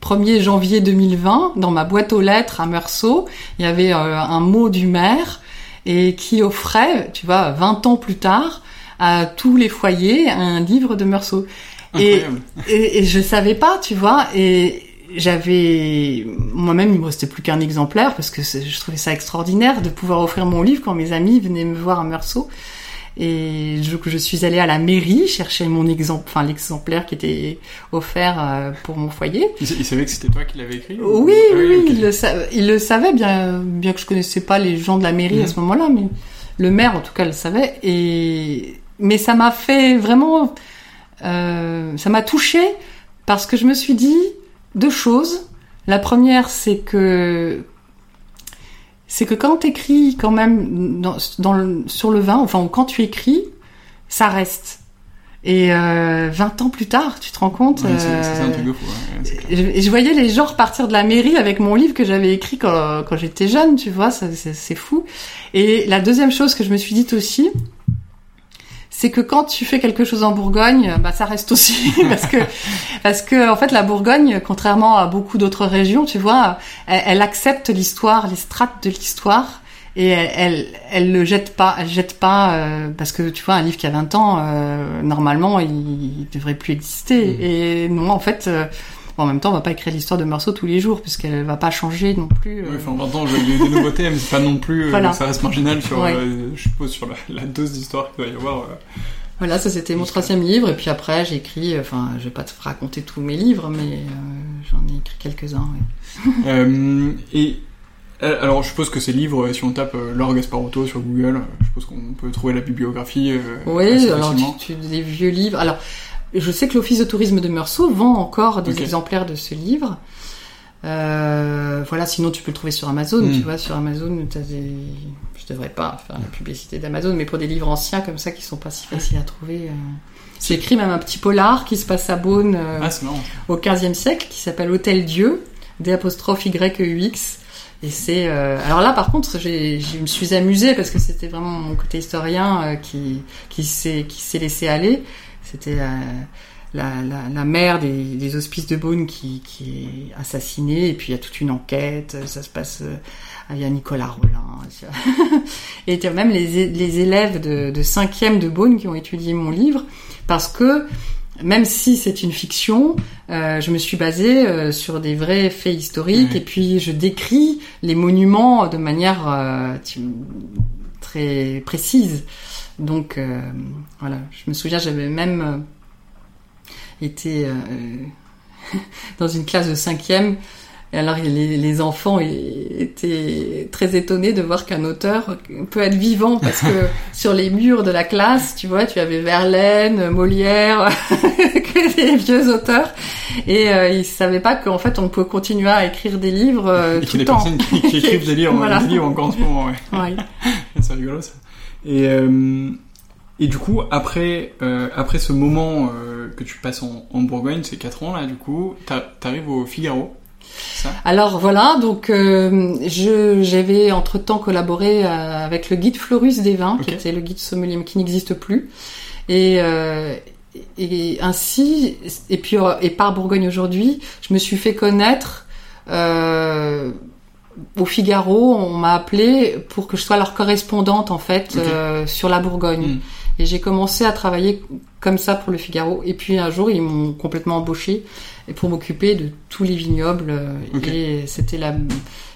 1er janvier 2020, dans ma boîte aux lettres à Meursault, il y avait un mot du maire et qui offrait, tu vois, 20 ans plus tard, à tous les foyers un livre de Meursault. Et, et, et, je savais pas, tu vois, et j'avais moi-même il me restait plus qu'un exemplaire parce que je trouvais ça extraordinaire de pouvoir offrir mon livre quand mes amis venaient me voir à Meursault. Et je, je suis allée à la mairie chercher mon exemple, enfin l'exemplaire qui était offert euh, pour mon foyer. Il, savait que c'était toi qui l'avais écrit Oui, ah oui, il, le il, le savait bien, bien que je connaissais pas les gens de la mairie à mhm. ce moment-là, mais le maire en tout cas le savait. Et mais ça m'a fait vraiment, euh, ça m'a touché parce que je me suis dit deux choses. La première, c'est que c'est que quand tu écris quand même dans, dans sur le vin, enfin quand tu écris, ça reste. Et euh, 20 ans plus tard, tu te rends compte Et je, voyais les gens repartir de la mairie avec mon livre que j'avais écrit quand, quand j'étais jeune, tu vois, c'est fou. Et la deuxième chose que je me suis dite aussi, c'est que quand tu fais quelque chose en Bourgogne, bah ça reste aussi parce que parce que en fait la Bourgogne, contrairement à beaucoup d'autres régions, tu vois, elle, accepte l'histoire, les strates de l'histoire et elle, elle, elle le jette pas, elle jette pas euh, parce que tu vois un livre qui a 20 ans, euh, normalement il, il, devrait plus exister mmh. et non en fait. Euh, en même temps, on va pas écrire l'histoire de Meursault tous les jours, puisqu'elle va pas changer non plus. Euh... Oui, enfin, en temps, j'ai des nouveautés, mais c'est pas non plus, euh, ça reste marginal sur, euh, je suppose, sur la, dose d'histoire qu'il va y avoir. Euh. Voilà, ça c'était mon troisième livre, et puis après j'ai écrit, enfin, je vais pas te raconter tous mes livres, mais j'en ai écrit quelques-uns. Oui. et alors, je suppose que ces livres, si on tape Laure Gasparotto sur Google, je suppose qu'on peut trouver la bibliographie. oui, alors tu, tu, des vieux livres. Alors, je sais que l'Office de tourisme de Meursault vend encore des exemplaires de ce livre. Euh, voilà, sinon tu peux le trouver sur Amazon, tu hmm. vois, sur Amazon, as des... je devrais pas faire la publicité d'Amazon, mais pour des livres anciens comme ça qui sont pas si faciles à trouver. Euh... J'ai écrit même un petit polar qui se passe à Beaune euh, ah, au 15e siècle, qui s'appelle Hôtel Dieu, D apostrophe Y E X. Et c'est euh, alors là par contre je me suis amusée parce que c'était vraiment mon côté historien euh, qui qui s'est qui s'est laissé aller c'était la, la, mère des, hospices de Beaune qui, est assassinée, et puis il y a toute une enquête, ça se passe... Euh, il y a Nicolas Rollin. et même les, les élèves de, de 5e de Beaune qui ont étudié mon livre, parce que même si c'est une fiction, euh, je me suis basée euh, sur des vrais faits historiques et puis je décris les monuments de manière très précise. Donc euh, voilà, je me souviens, j'avais même euh, été euh, dans une classe de cinquième. Et alors les, les, enfants étaient très étonnés de voir qu'un auteur peut être vivant parce que sur les murs de la classe, tu vois, tu avais Verlaine, Molière, que des vieux auteurs, et ils savaient pas qu'en fait on peut continuer à écrire des livres et tout le temps. personnes qui, qui écrivent des livres, des livres encore en ce moment. Ouais. ouais. C'est rigolo ça. Et, euh, et du coup, après, euh, après ce moment euh, que tu passes en, en Bourgogne, ces 4 ans là, du coup, t'arrives au Figaro. Ça? Alors voilà, donc euh, je j'avais entre temps collaboré euh, avec le guide Florus des vins, qui était le guide sommelier, mais qui n'existe plus, et, euh, et ainsi et puis et par Bourgogne aujourd'hui, je me suis fait connaître. Euh, au Figaro, on m'a appelé pour que je sois leur correspondante en fait euh, sur la Bourgogne. Hmm. Et j'ai commencé à travailler comme ça pour le Figaro. Et puis un jour, ils m'ont complètement embauché pour m'occuper de tous les vignobles. Euh, et c'était la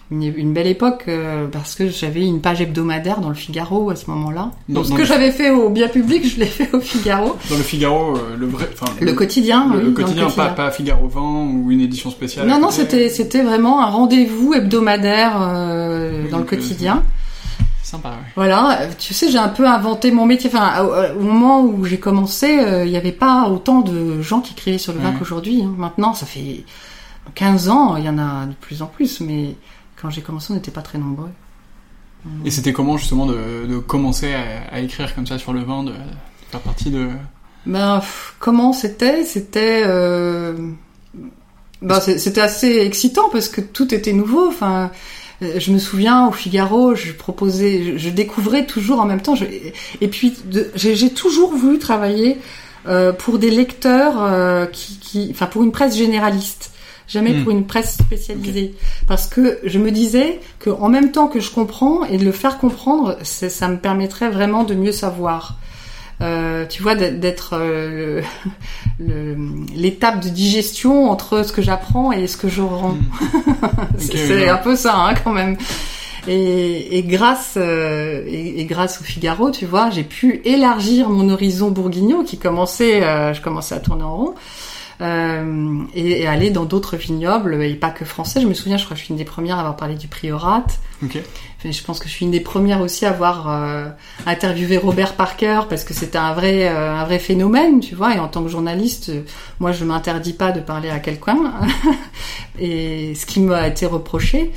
une, belle époque euh, parce que j'avais une page hebdomadaire dans le Figaro à ce moment-là. Donc ce que j'avais fait au bien public, je l'ai fait au Figaro. Dans le Figaro, euh, le vrai, le, quotidien, le, quotidien, Pas, pas, Figaro 20 ou une édition spéciale. Non, non, c'était c'était vraiment un rendez-vous hebdomadaire euh, dans le quotidien. Sympa, ouais. Voilà, tu sais, j'ai un peu inventé mon métier. Enfin, au, moment où j'ai commencé, il n'y avait pas autant de gens qui écrivaient sur le vin qu'aujourd'hui. Hein. Maintenant, ça fait 15 ans, il y en a de plus en plus, mais quand j'ai commencé, on n'était pas très nombreux. Et c'était comment justement de, commencer à, écrire comme ça sur le vin, de, faire partie de... Ben, comment c'était? C'était... Euh... Ben, c'était assez excitant parce que tout était nouveau. Enfin, euh, je me souviens au Figaro, je proposais, je, découvrais toujours en même temps. et puis, j'ai toujours voulu travailler euh, pour des lecteurs euh, qui, qui, enfin, pour une presse généraliste jamais hmm. pour une presse spécialisée. Parce que je me disais que en même temps que je comprends et de le faire comprendre, ça me permettrait vraiment de mieux savoir. euh, tu vois, d'être euh, l'étape de digestion entre ce que j'apprends et ce que je rends. Hmm. c'est un peu ça, hein, quand même. Et, et grâce euh, et, grâce au Figaro, tu vois, j'ai pu élargir mon horizon bourguignon qui commençait, je commençais à tourner en rond. Euh, et, aller dans d'autres vignobles et pas que français. Je me souviens, je crois que je suis une des premières à avoir parlé du priorat. Okay. je pense que je suis une des premières aussi à avoir euh, interviewé Robert Parker parce que c'était un vrai euh, un vrai phénomène, tu vois. Et en tant que journaliste, moi je m'interdis pas de parler à quelqu'un. et ce qui m'a été reproché,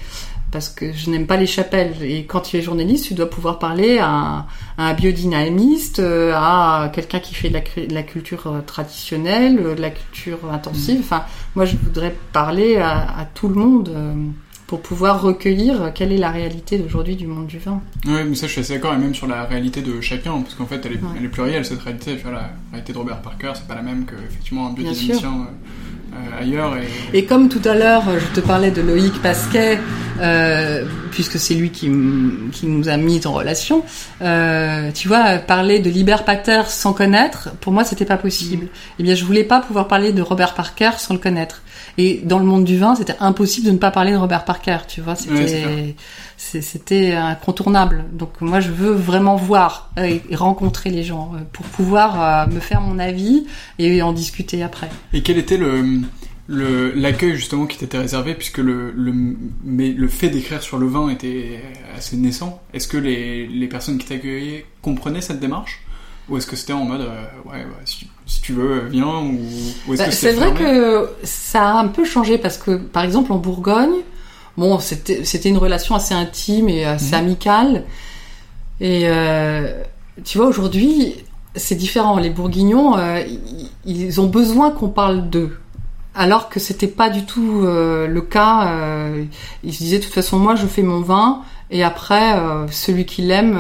parce que je n'aime pas les chapelles. Et quand tu es journaliste, tu dois pouvoir parler à un, biodynamiste, euh, à quelqu'un qui fait de la, culture euh, traditionnelle, euh, de la culture intensive. Mm. Enfin, moi, je voudrais parler à, tout le monde pour pouvoir recueillir quelle est la réalité d'aujourd'hui du monde du vin. Oui, mais ça, je suis assez d'accord, et même sur la réalité de chacun, parce qu'en fait, elle est, elle est plurielle, cette réalité. Tu vois, la réalité de Robert Parker, c'est pas la même que, effectivement, un biodynamicien ailleurs. Et... comme tout à l'heure, je te parlais de Loïc Pasquet, euh, puisque c'est lui qui, qui, nous a mis en relation. Euh, tu vois, parler de Liber Pater sans connaître, pour moi, c'était pas possible. Mm. Eh bien, je voulais pas pouvoir parler de Robert Parker sans le connaître. Et dans le monde du vin, c'était impossible de ne pas parler de Robert Parker. Tu vois, c'était c'était incontournable. Donc moi, je veux vraiment voir et rencontrer les gens euh, pour pouvoir euh, me faire mon avis et en discuter après. Et quel était le l'accueil justement qui t'était réservé puisque le, le, mais le fait d'écrire sur le vin était assez naissant? Est-ce que les, les personnes qui t'accueillaient comprenaient cette démarche? Ou est-ce que c'était en mode euh, ouais, si, tu veux viens ou, ou est-ce bah, que c'est vrai que ça a un peu changé parce que par exemple en Bourgogne bon, c'était une relation assez intime et assez mhm. amicale. Et euh, tu vois, aujourd'hui, c'est différent. Les Bourguignons, euh, ils ont besoin qu'on parle d'eux. Alors que c'était pas du tout euh, le cas. ils se disaient de toute façon, moi, je fais mon vin et après, celui qui l'aime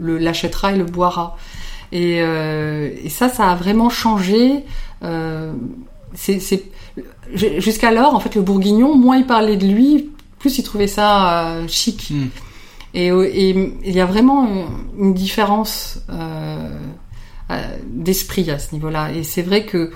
l'achètera et le boira. Et, et, ça, ça a vraiment changé. C'est jusqu'alors, en fait, le Bourguignon, moins il parlait de lui, plus il trouvait ça euh, chic. Hmm. Euh, et, il y a vraiment une, différence euh, d'esprit à ce niveau-là. Et c'est vrai que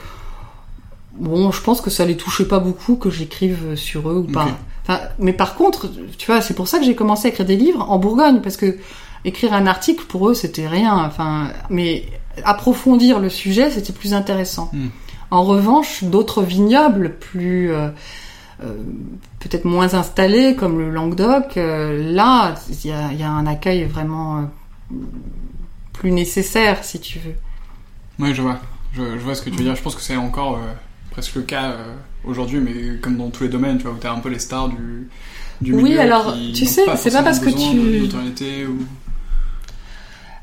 bon, je pense que ça les touchait pas beaucoup que j'écrive sur eux ou pas. Enfin, mais par contre, tu vois, c'est pour ça que j'ai commencé à écrire des livres en Bourgogne parce que écrire un article pour eux c'était rien. Enfin, mais approfondir le sujet c'était plus intéressant. Hmm. En revanche, d'autres vignobles plus euh, peut-être moins installés comme le Languedoc, euh, là, il y a, un accueil vraiment euh, plus nécessaire, si tu veux. Oui, je vois. Je, vois ce que tu veux dire. Je pense que c'est encore presque le cas aujourd'hui, mais comme dans tous les domaines, tu vois, où tu as un peu les stars du, du Oui, alors, tu sais, c'est pas parce que tu. Ou...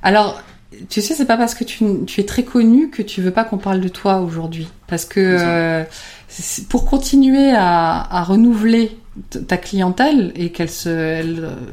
Alors, tu sais, c'est pas parce que tu, es très connu que tu veux pas qu'on parle de toi aujourd'hui. Parce que pour continuer à, renouveler ta clientèle et qu'elle se,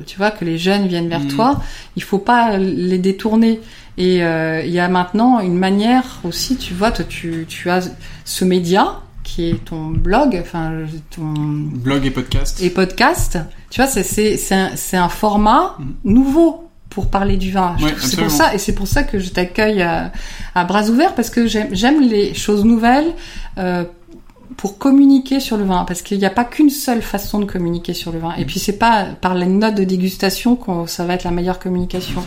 tu vois, que les jeunes viennent vers mm. toi, il faut pas les détourner. Et euh, il y a maintenant une manière aussi, tu vois, toi, tu, tu as ce média qui est ton blog, enfin ton blog et podcast. Et podcast, tu vois, c'est c'est un, un format mm. nouveau pour parler du vin. c'est pour ça et c'est pour ça que je t'accueille à, à, bras ouverts parce que j'aime les choses nouvelles. Euh, pour communiquer sur le vin, parce qu'il n'y a pas qu'une seule façon de communiquer sur le vin. Et puis c'est pas par les notes de dégustation que ça va être la meilleure communication.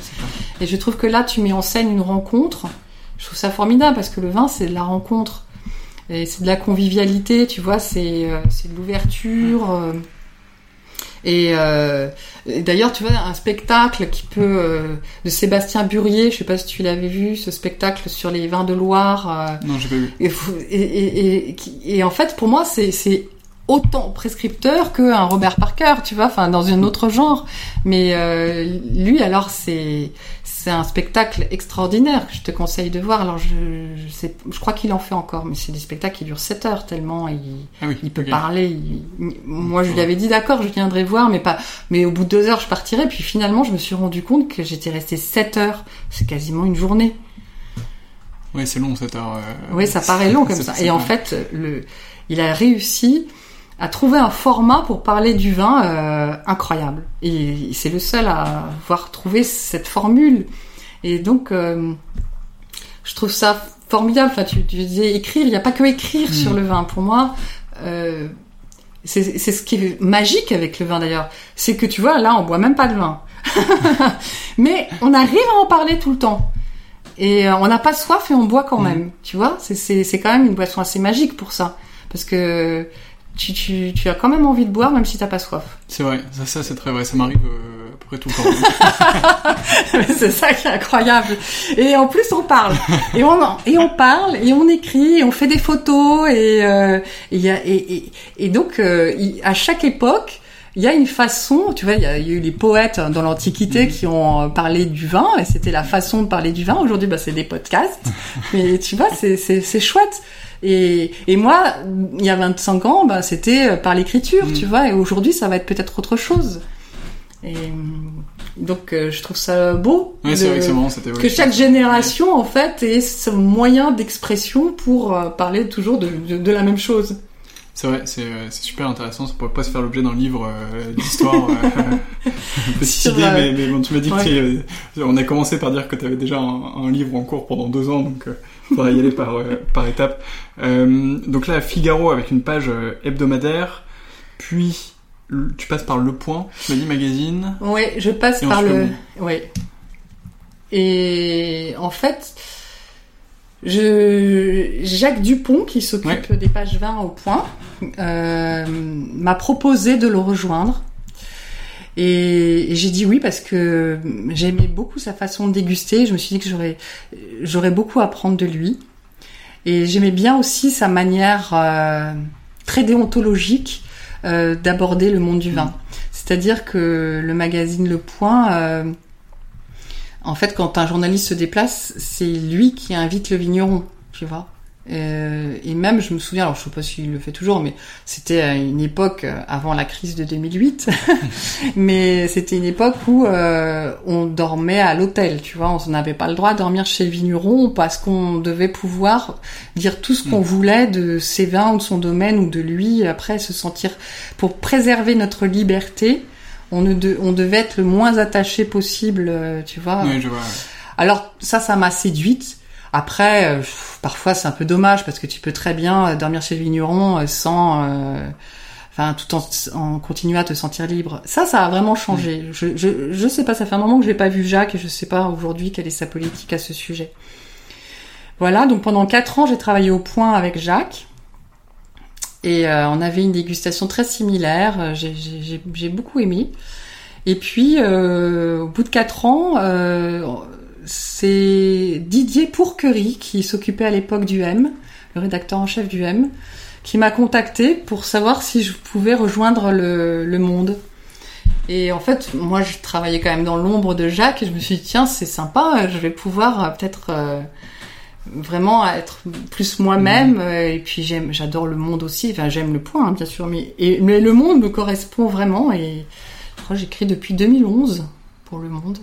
Et je trouve que là, tu mets en scène une rencontre. Je trouve ça formidable parce que le vin, c'est de la rencontre. Et c'est de la convivialité, tu vois, c'est euh, de l'ouverture. Euh, euh, et, d'ailleurs, tu vois, un spectacle qui peut euh, de Sébastien Burier, je sais pas si tu l'avais vu, ce spectacle sur les vins de Loire. Euh, non, j'ai pas vu. Et, et, en fait, pour moi, c'est autant prescripteur qu'un Robert Parker, tu vois, enfin dans un autre genre. Mais lui, alors, c'est c'est un spectacle extraordinaire que je te conseille de voir. Alors, je, je, sais, je crois qu'il en fait encore, mais c'est des spectacles qui durent 7 heures tellement il, ah il peut parler. moi, je lui avais dit d'accord, je viendrai voir, mais pas. Mais au bout de 2 heures, je partirai. Puis finalement, je me suis rendu compte que j'étais resté 7 heures. C'est quasiment une journée. Oui, c'est long 7 heures. Euh, oui, ça paraît long comme ça. Et en fait, le, il a réussi à trouver un format pour parler du vin euh, incroyable. Et c'est le seul à avoir trouvé cette formule. Et donc, euh, je trouve ça formidable. Enfin, tu, tu disais écrire, il n'y a pas que écrire mm. sur le vin. Pour moi, euh, c'est ce qui est magique avec le vin d'ailleurs. C'est que tu vois, là, on boit même pas de vin. Mais on arrive à en parler tout le temps. Et euh, on n'a pas soif et on boit quand mm. même. Tu vois, c'est quand même une boisson assez magique pour ça. Parce que tu, tu, tu as quand même envie de boire même si t'as pas soif. C'est vrai, ça, ça c'est très vrai. Ça m'arrive euh, à peu près tout le temps. c'est ça qui est incroyable. Et en plus on parle et on et on parle et on écrit et on fait des photos et euh, et, et, et, donc euh, à chaque époque il y a une façon, tu vois, il y a, eu les poètes dans l'Antiquité mm. qui ont parlé du vin, et c'était la façon de parler du vin. Aujourd'hui, bah, c'est des podcasts, mais tu vois, c'est chouette. Et, et moi, il y a 25 ans, bah, c'était par l'écriture, mm. tu vois, et aujourd'hui, ça va être peut-être autre chose. Et donc, euh, je trouve ça beau oui, c'est vrai que, bon, c'était, que chaque génération, en fait, ait son moyen d'expression pour euh, parler toujours de, de, de, la même chose. C'est vrai, c'est, euh, super intéressant. Ça pourrait pas se faire l'objet d'un livre d'histoire. petite idée, mais, mais bon, tu m'as dit que on a commencé par dire que tu avais déjà un, un, livre en cours pendant deux ans, donc faudra y aller par, par étapes. donc là, Figaro avec une page hebdomadaire, puis tu passes par Le Point, tu m'as dit magazine. Oui, je passe par le. Oui. Et en fait, je... Jacques Dupont, qui s'occupe des pages 20 au Point, euh, m'a proposé de le rejoindre. Et, j'ai dit oui parce que j'aimais beaucoup sa façon de déguster. Je me suis dit que j'aurais, j'aurais beaucoup à apprendre de lui. Et j'aimais bien aussi sa manière euh, très déontologique euh, d'aborder le monde du vin. Mm. C'est-à-dire que le magazine Le Point, euh, en fait, quand un journaliste se déplace, c'est lui qui invite le vigneron, tu vois. Euh, et même, je me souviens, alors je sais pas s'il le fait toujours, mais c'était à une époque euh, avant la crise de 2008, mais c'était une époque où euh, on dormait à l'hôtel, tu vois, on n'avait pas le droit de dormir chez le vigneron parce qu'on devait pouvoir dire tout ce qu'on mm. voulait de ses vins ou de son domaine ou de lui, après se sentir, pour préserver notre liberté, on, ne on devait être le moins attaché possible, euh, tu vois. Oui, je vois. Alors ça, ça m'a séduite. Après, euh, parfois c'est un peu dommage parce que tu peux très bien euh, dormir chez le vigneron euh, sans, enfin, tout en, en continuant à te sentir libre. Ça, ça a vraiment changé. Je, je, je sais pas, ça fait un moment que j'ai pas vu Jacques et je sais pas aujourd'hui quelle est sa politique à ce sujet. Voilà, donc pendant quatre ans, j'ai travaillé au point avec Jacques. Et on avait une dégustation très similaire. J'ai beaucoup aimé. Et puis, au bout de quatre ans, c'est Didier Pourquerie qui s'occupait à l'époque du M, le rédacteur en chef du M, qui m'a contacté pour savoir si je pouvais rejoindre le, Monde. Et en fait, moi, je travaillais quand même dans l'ombre de Jacques et je me suis dit, tiens, c'est sympa, je vais pouvoir euh, peut-être euh, vraiment être plus moi-même. Mmh. Et puis, j'aime, j'adore le monde aussi. Enfin, j'aime le point, hein, bien sûr, mais, mais le monde me correspond vraiment. Et je crois que j'écris depuis 2011 pour le monde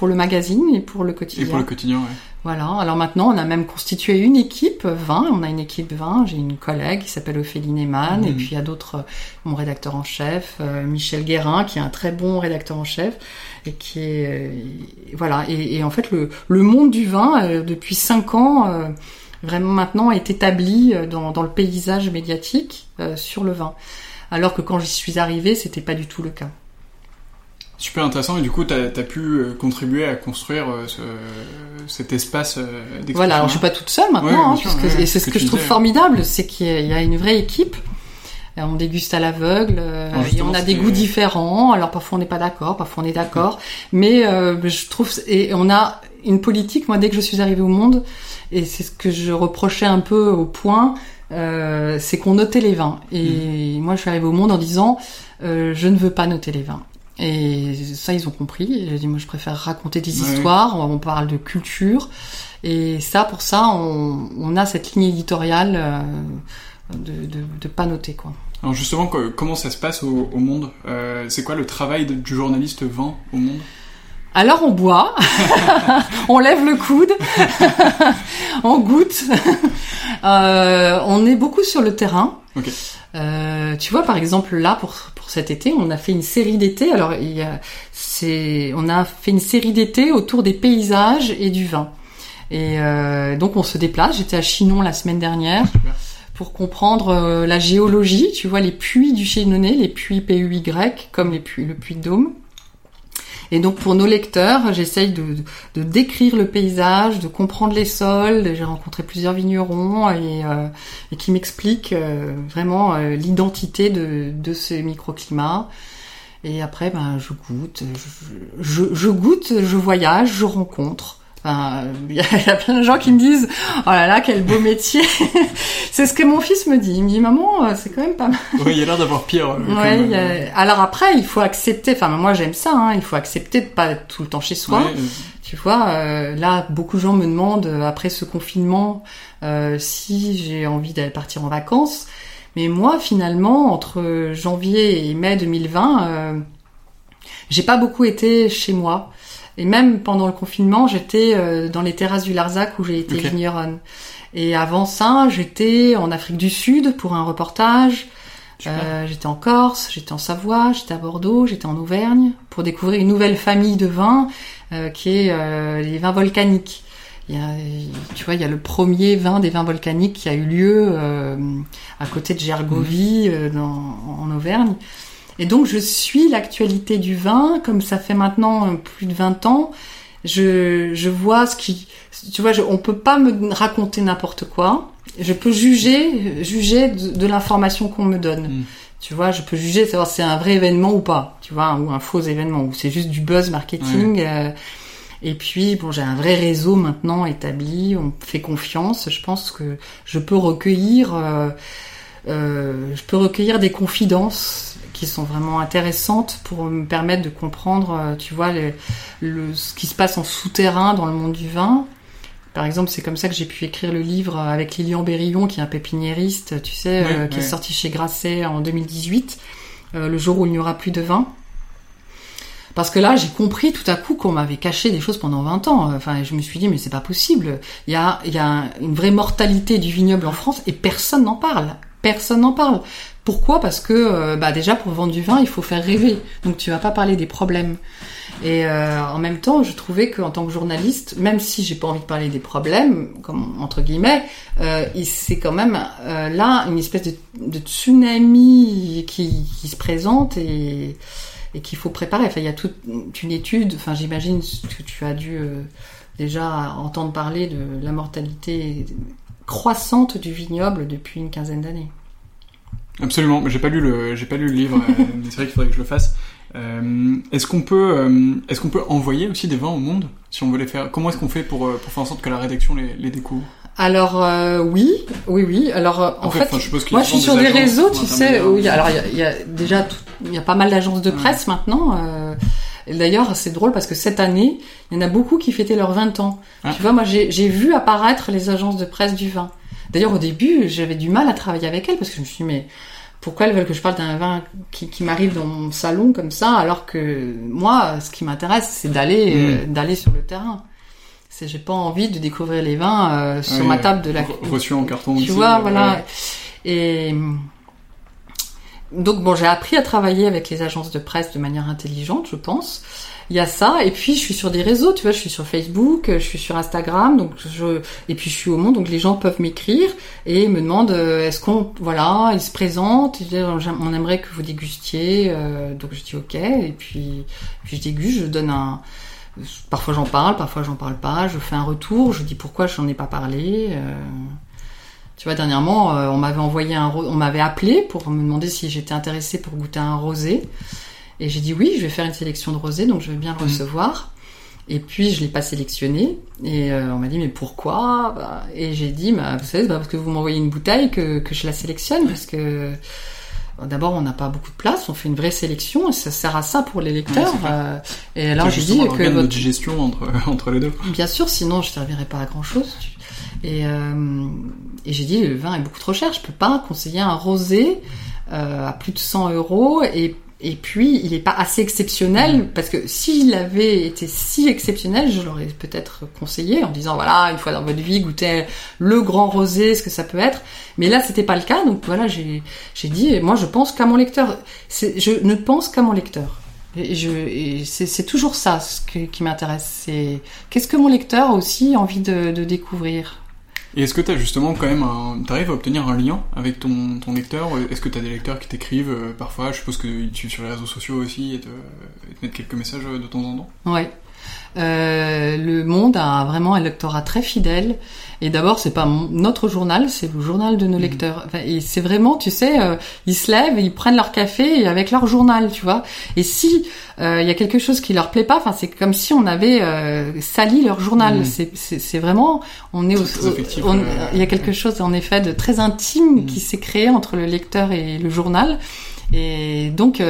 pour le magazine et pour le quotidien. Et pour le quotidien, ouais. Voilà. Alors maintenant, on a même constitué une équipe 20. On a une équipe 20. J'ai une collègue qui s'appelle Ophélie Neyman. Et mhm. puis il y a d'autres, mon rédacteur en chef, euh, Michel Guérin, qui est un très bon rédacteur en chef. Et qui est, euh, voilà. Et, en fait, le, le monde du vin, euh, depuis 5 ans, vraiment maintenant est établi dans, dans le paysage médiatique sur le vin. Alors que quand j'y suis arrivée, c'était pas du tout le cas. Super intéressant et du coup tu as, pu euh, contribuer à construire euh, ce, cet espace euh, d'expression. Voilà, alors je suis pas toute seule maintenant, hein, et c'est ce que, je trouve formidable, c'est qu'il y a une vraie équipe. On déguste à l'aveugle, et on a des goûts différents. Alors parfois on n'est pas d'accord, parfois on est d'accord, mais je trouve et on a une politique. Moi, dès que je suis arrivée au monde, et c'est ce que je reprochais un peu au point, c'est qu'on notait les vins. Et mmh. moi, je suis arrivée au monde en disant, je ne veux pas noter les vins. Et ça, ils ont compris. J'ai dit, moi, je préfère raconter des histoires. On, parle de culture. Et ça, pour ça, on, on a cette ligne éditoriale euh, de, de, de, pas noter, quoi. Alors justement, comment ça se passe au, au monde euh, C'est quoi le travail du journaliste vent au monde? Alors on boit, on lève le coude, on goûte, euh, on est beaucoup sur le terrain. Okay. Euh, tu vois, par exemple, là, pour, pour cet été, on a fait une série d'été. Alors, il y a, c'est, on a fait une série d'été autour des paysages et du vin. Et donc on se déplace. J'étais à Chinon la semaine dernière pour comprendre la géologie. Tu vois les puits du Chinonais, les puits PUY comme les puits, le puits de Dôme. Et donc pour nos lecteurs, j'essaye de, de, décrire le paysage, de comprendre les sols. J'ai rencontré plusieurs vignerons et, euh, qui m'expliquent euh, vraiment euh, l'identité de, de ce microclimat. Et après, ben, je goûte, je goûte, je voyage, je rencontre. Enfin, il y, a plein de gens qui me disent oh là là quel beau métier. c'est ce que mon fils me dit. Il me dit maman euh, c'est quand même pas mal. Oui, il y a l'air d'avoir pire. Euh, ouais, alors après il faut accepter. Enfin moi j'aime ça. Hein, il faut accepter de pas être tout le temps chez soi. Tu vois, euh, là beaucoup de gens me demandent après ce confinement si j'ai envie d'aller partir en vacances. Mais moi finalement entre janvier et mai 2020, j'ai pas beaucoup été chez moi. Et même pendant le confinement, j'étais euh, dans les terrasses du Larzac où j'ai été vigneronne. Et avant ça, j'étais en Afrique du Sud pour un reportage. Euh, j'étais en Corse, j'étais en Savoie, j'étais à Bordeaux, j'étais en Auvergne pour découvrir une nouvelle famille de vins euh, qui est euh, les vins volcaniques. Il y a, tu vois, il y a le premier vin des vins volcaniques qui a eu lieu euh, à côté de Gergovie mmh. dans, en Auvergne. Et donc je suis l'actualité du vin, comme ça fait maintenant euh, plus de 20 ans, je, je vois ce qui... Tu vois, je, on peut pas me raconter n'importe quoi. Je peux juger, juger de, l'information qu'on me donne. Mm. Tu vois, je peux juger, savoir si c'est un vrai événement ou pas. Tu vois, ou un faux événement, ou c'est juste du buzz marketing. Euh, et puis, bon, j'ai un vrai réseau maintenant établi, on fait confiance. Je pense que je peux recueillir, euh, euh, je peux recueillir des confidences qui sont vraiment intéressantes pour me permettre de comprendre, euh, tu vois, le, ce qui se passe en souterrain dans le monde du vin. Par exemple, c'est comme ça que j'ai pu écrire le livre avec Lilian Berillon, qui est un pépiniériste, tu sais, euh, qui est sorti chez Grasset en 2018, euh, le jour où il n'y aura plus de vin. Parce que là, j'ai compris tout à coup qu'on m'avait caché des choses pendant 20 ans. Enfin, je me suis dit, mais c'est pas possible. Il y a, il y a une vraie mortalité du vignoble en France et personne n'en parle. Personne n'en parle. Pourquoi? Parce que euh, bah déjà pour vendre du vin, il faut faire rêver. Donc tu vas pas parler des problèmes. Et euh, en même temps, je trouvais qu'en tant que journaliste, même si j'ai pas envie de parler des problèmes, comme entre guillemets, euh, c'est quand même là une espèce de, tsunami qui, se présente et, qu'il faut préparer. Enfin, il y a toute une étude. Enfin, j'imagine que tu as dû déjà entendre parler de la mortalité croissante du vignoble depuis une quinzaine d'années. Absolument, j'ai pas lu le, j'ai pas lu le livre, euh, mais c'est vrai qu'il faudrait que je le fasse. Euh, est-ce qu'on peut, euh, est-ce qu'on peut envoyer aussi des vins au monde si on veut les faire? Comment est-ce qu'on fait pour, pour faire en sorte que la rédaction les, les découvre? Alors oui, oui, oui. Alors en fait, moi je suis sur des, réseaux, tu sais. Où il y a, alors il y a, déjà, il y a pas mal d'agences de presse maintenant. D'ailleurs, c'est drôle parce que cette année, il y en a beaucoup qui fêtaient leurs 20 ans. Ah. Tu vois, moi j'ai vu apparaître les agences de presse du vin. D'ailleurs, au début, j'avais du mal à travailler avec elles parce que je me suis dit, mais pourquoi elles veulent que je parle d'un vin qui, qui m'arrive dans mon salon comme ça, alors que moi, ce qui m'intéresse, c'est d'aller mm. euh, d'aller sur le terrain. C'est j'ai pas envie de découvrir les vins euh, sur ma table de la reçu en carton. Tu vois, voilà. Et donc bon, j'ai appris à travailler avec les agences de presse de manière intelligente, je pense. Il y a ça. Et puis je suis sur des réseaux tu vois je suis sur Facebook je suis sur Instagram donc je et puis je suis au monde donc les gens peuvent m'écrire et me demandent euh, est-ce qu'on voilà ils se présentent on aimerait que vous dégustiez euh, donc je dis ok et puis puis je déguste je donne un parfois j'en parle parfois j'en parle pas je fais un retour je dis pourquoi j'en ai pas parlé euh, tu vois, dernièrement, on m'avait envoyé un, on m'avait appelé pour me demander si j'étais intéressée pour goûter un rosé. Et j'ai dit oui, je vais faire une sélection de rosé, donc je vais bien le mhm. recevoir. Et puis je l'ai pas sélectionné et euh, on m'a dit mais pourquoi? Bah, Et j'ai dit bah, vous savez parce que vous m'envoyez une bouteille que, que je la sélectionne parce que d'abord on n'a pas beaucoup de place, on fait une vraie sélection et ça sert à ça pour les lecteurs. Euh, et alors j'ai dit que votre digestion entre entre les deux. Bien sûr, sinon je servirais pas à grand chose. Et, euh, et j'ai dit le vin est beaucoup trop cher, je peux pas conseiller un rosé euh, à plus de 100 euros et et puis, il n'est pas assez exceptionnel mm. parce que s'il avait été si exceptionnel, je l'aurais peut-être conseillé en disant voilà, une fois dans votre vie, goûtez le grand rosé, ce que ça peut être. Mais là, c'était pas le cas. Donc voilà, j'ai j'ai dit, moi, je pense qu'à mon lecteur. Je ne pense qu'à mon lecteur. Et, je, c'est, toujours ça ce qui m'intéresse. C'est qu'est-ce que mon lecteur a aussi envie de, de découvrir? Et est-ce que tu as justement quand même un... T'arrives à obtenir un lien avec ton, ton lecteur Est-ce que tu as des lecteurs qui t'écrivent euh, parfois? Je suppose qu'ils tu sur les réseaux sociaux aussi et te, et te mettent quelques messages de temps en temps Ouais. Euh, le Monde a vraiment un lectorat très fidèle. Et d'abord, c'est pas notre journal, c'est le journal de nos mmh. lecteurs. et c'est vraiment, tu sais, euh, ils se lèvent, ils prennent leur café avec leur journal, tu vois. Et si euh, il y a quelque chose qui leur plaît pas, enfin, c'est comme si on avait sali leur journal. Mmh. C'est vraiment, on est, il y a quelque chose en effet de très intime mmh. qui s'est créé entre le lecteur et le journal. Et donc,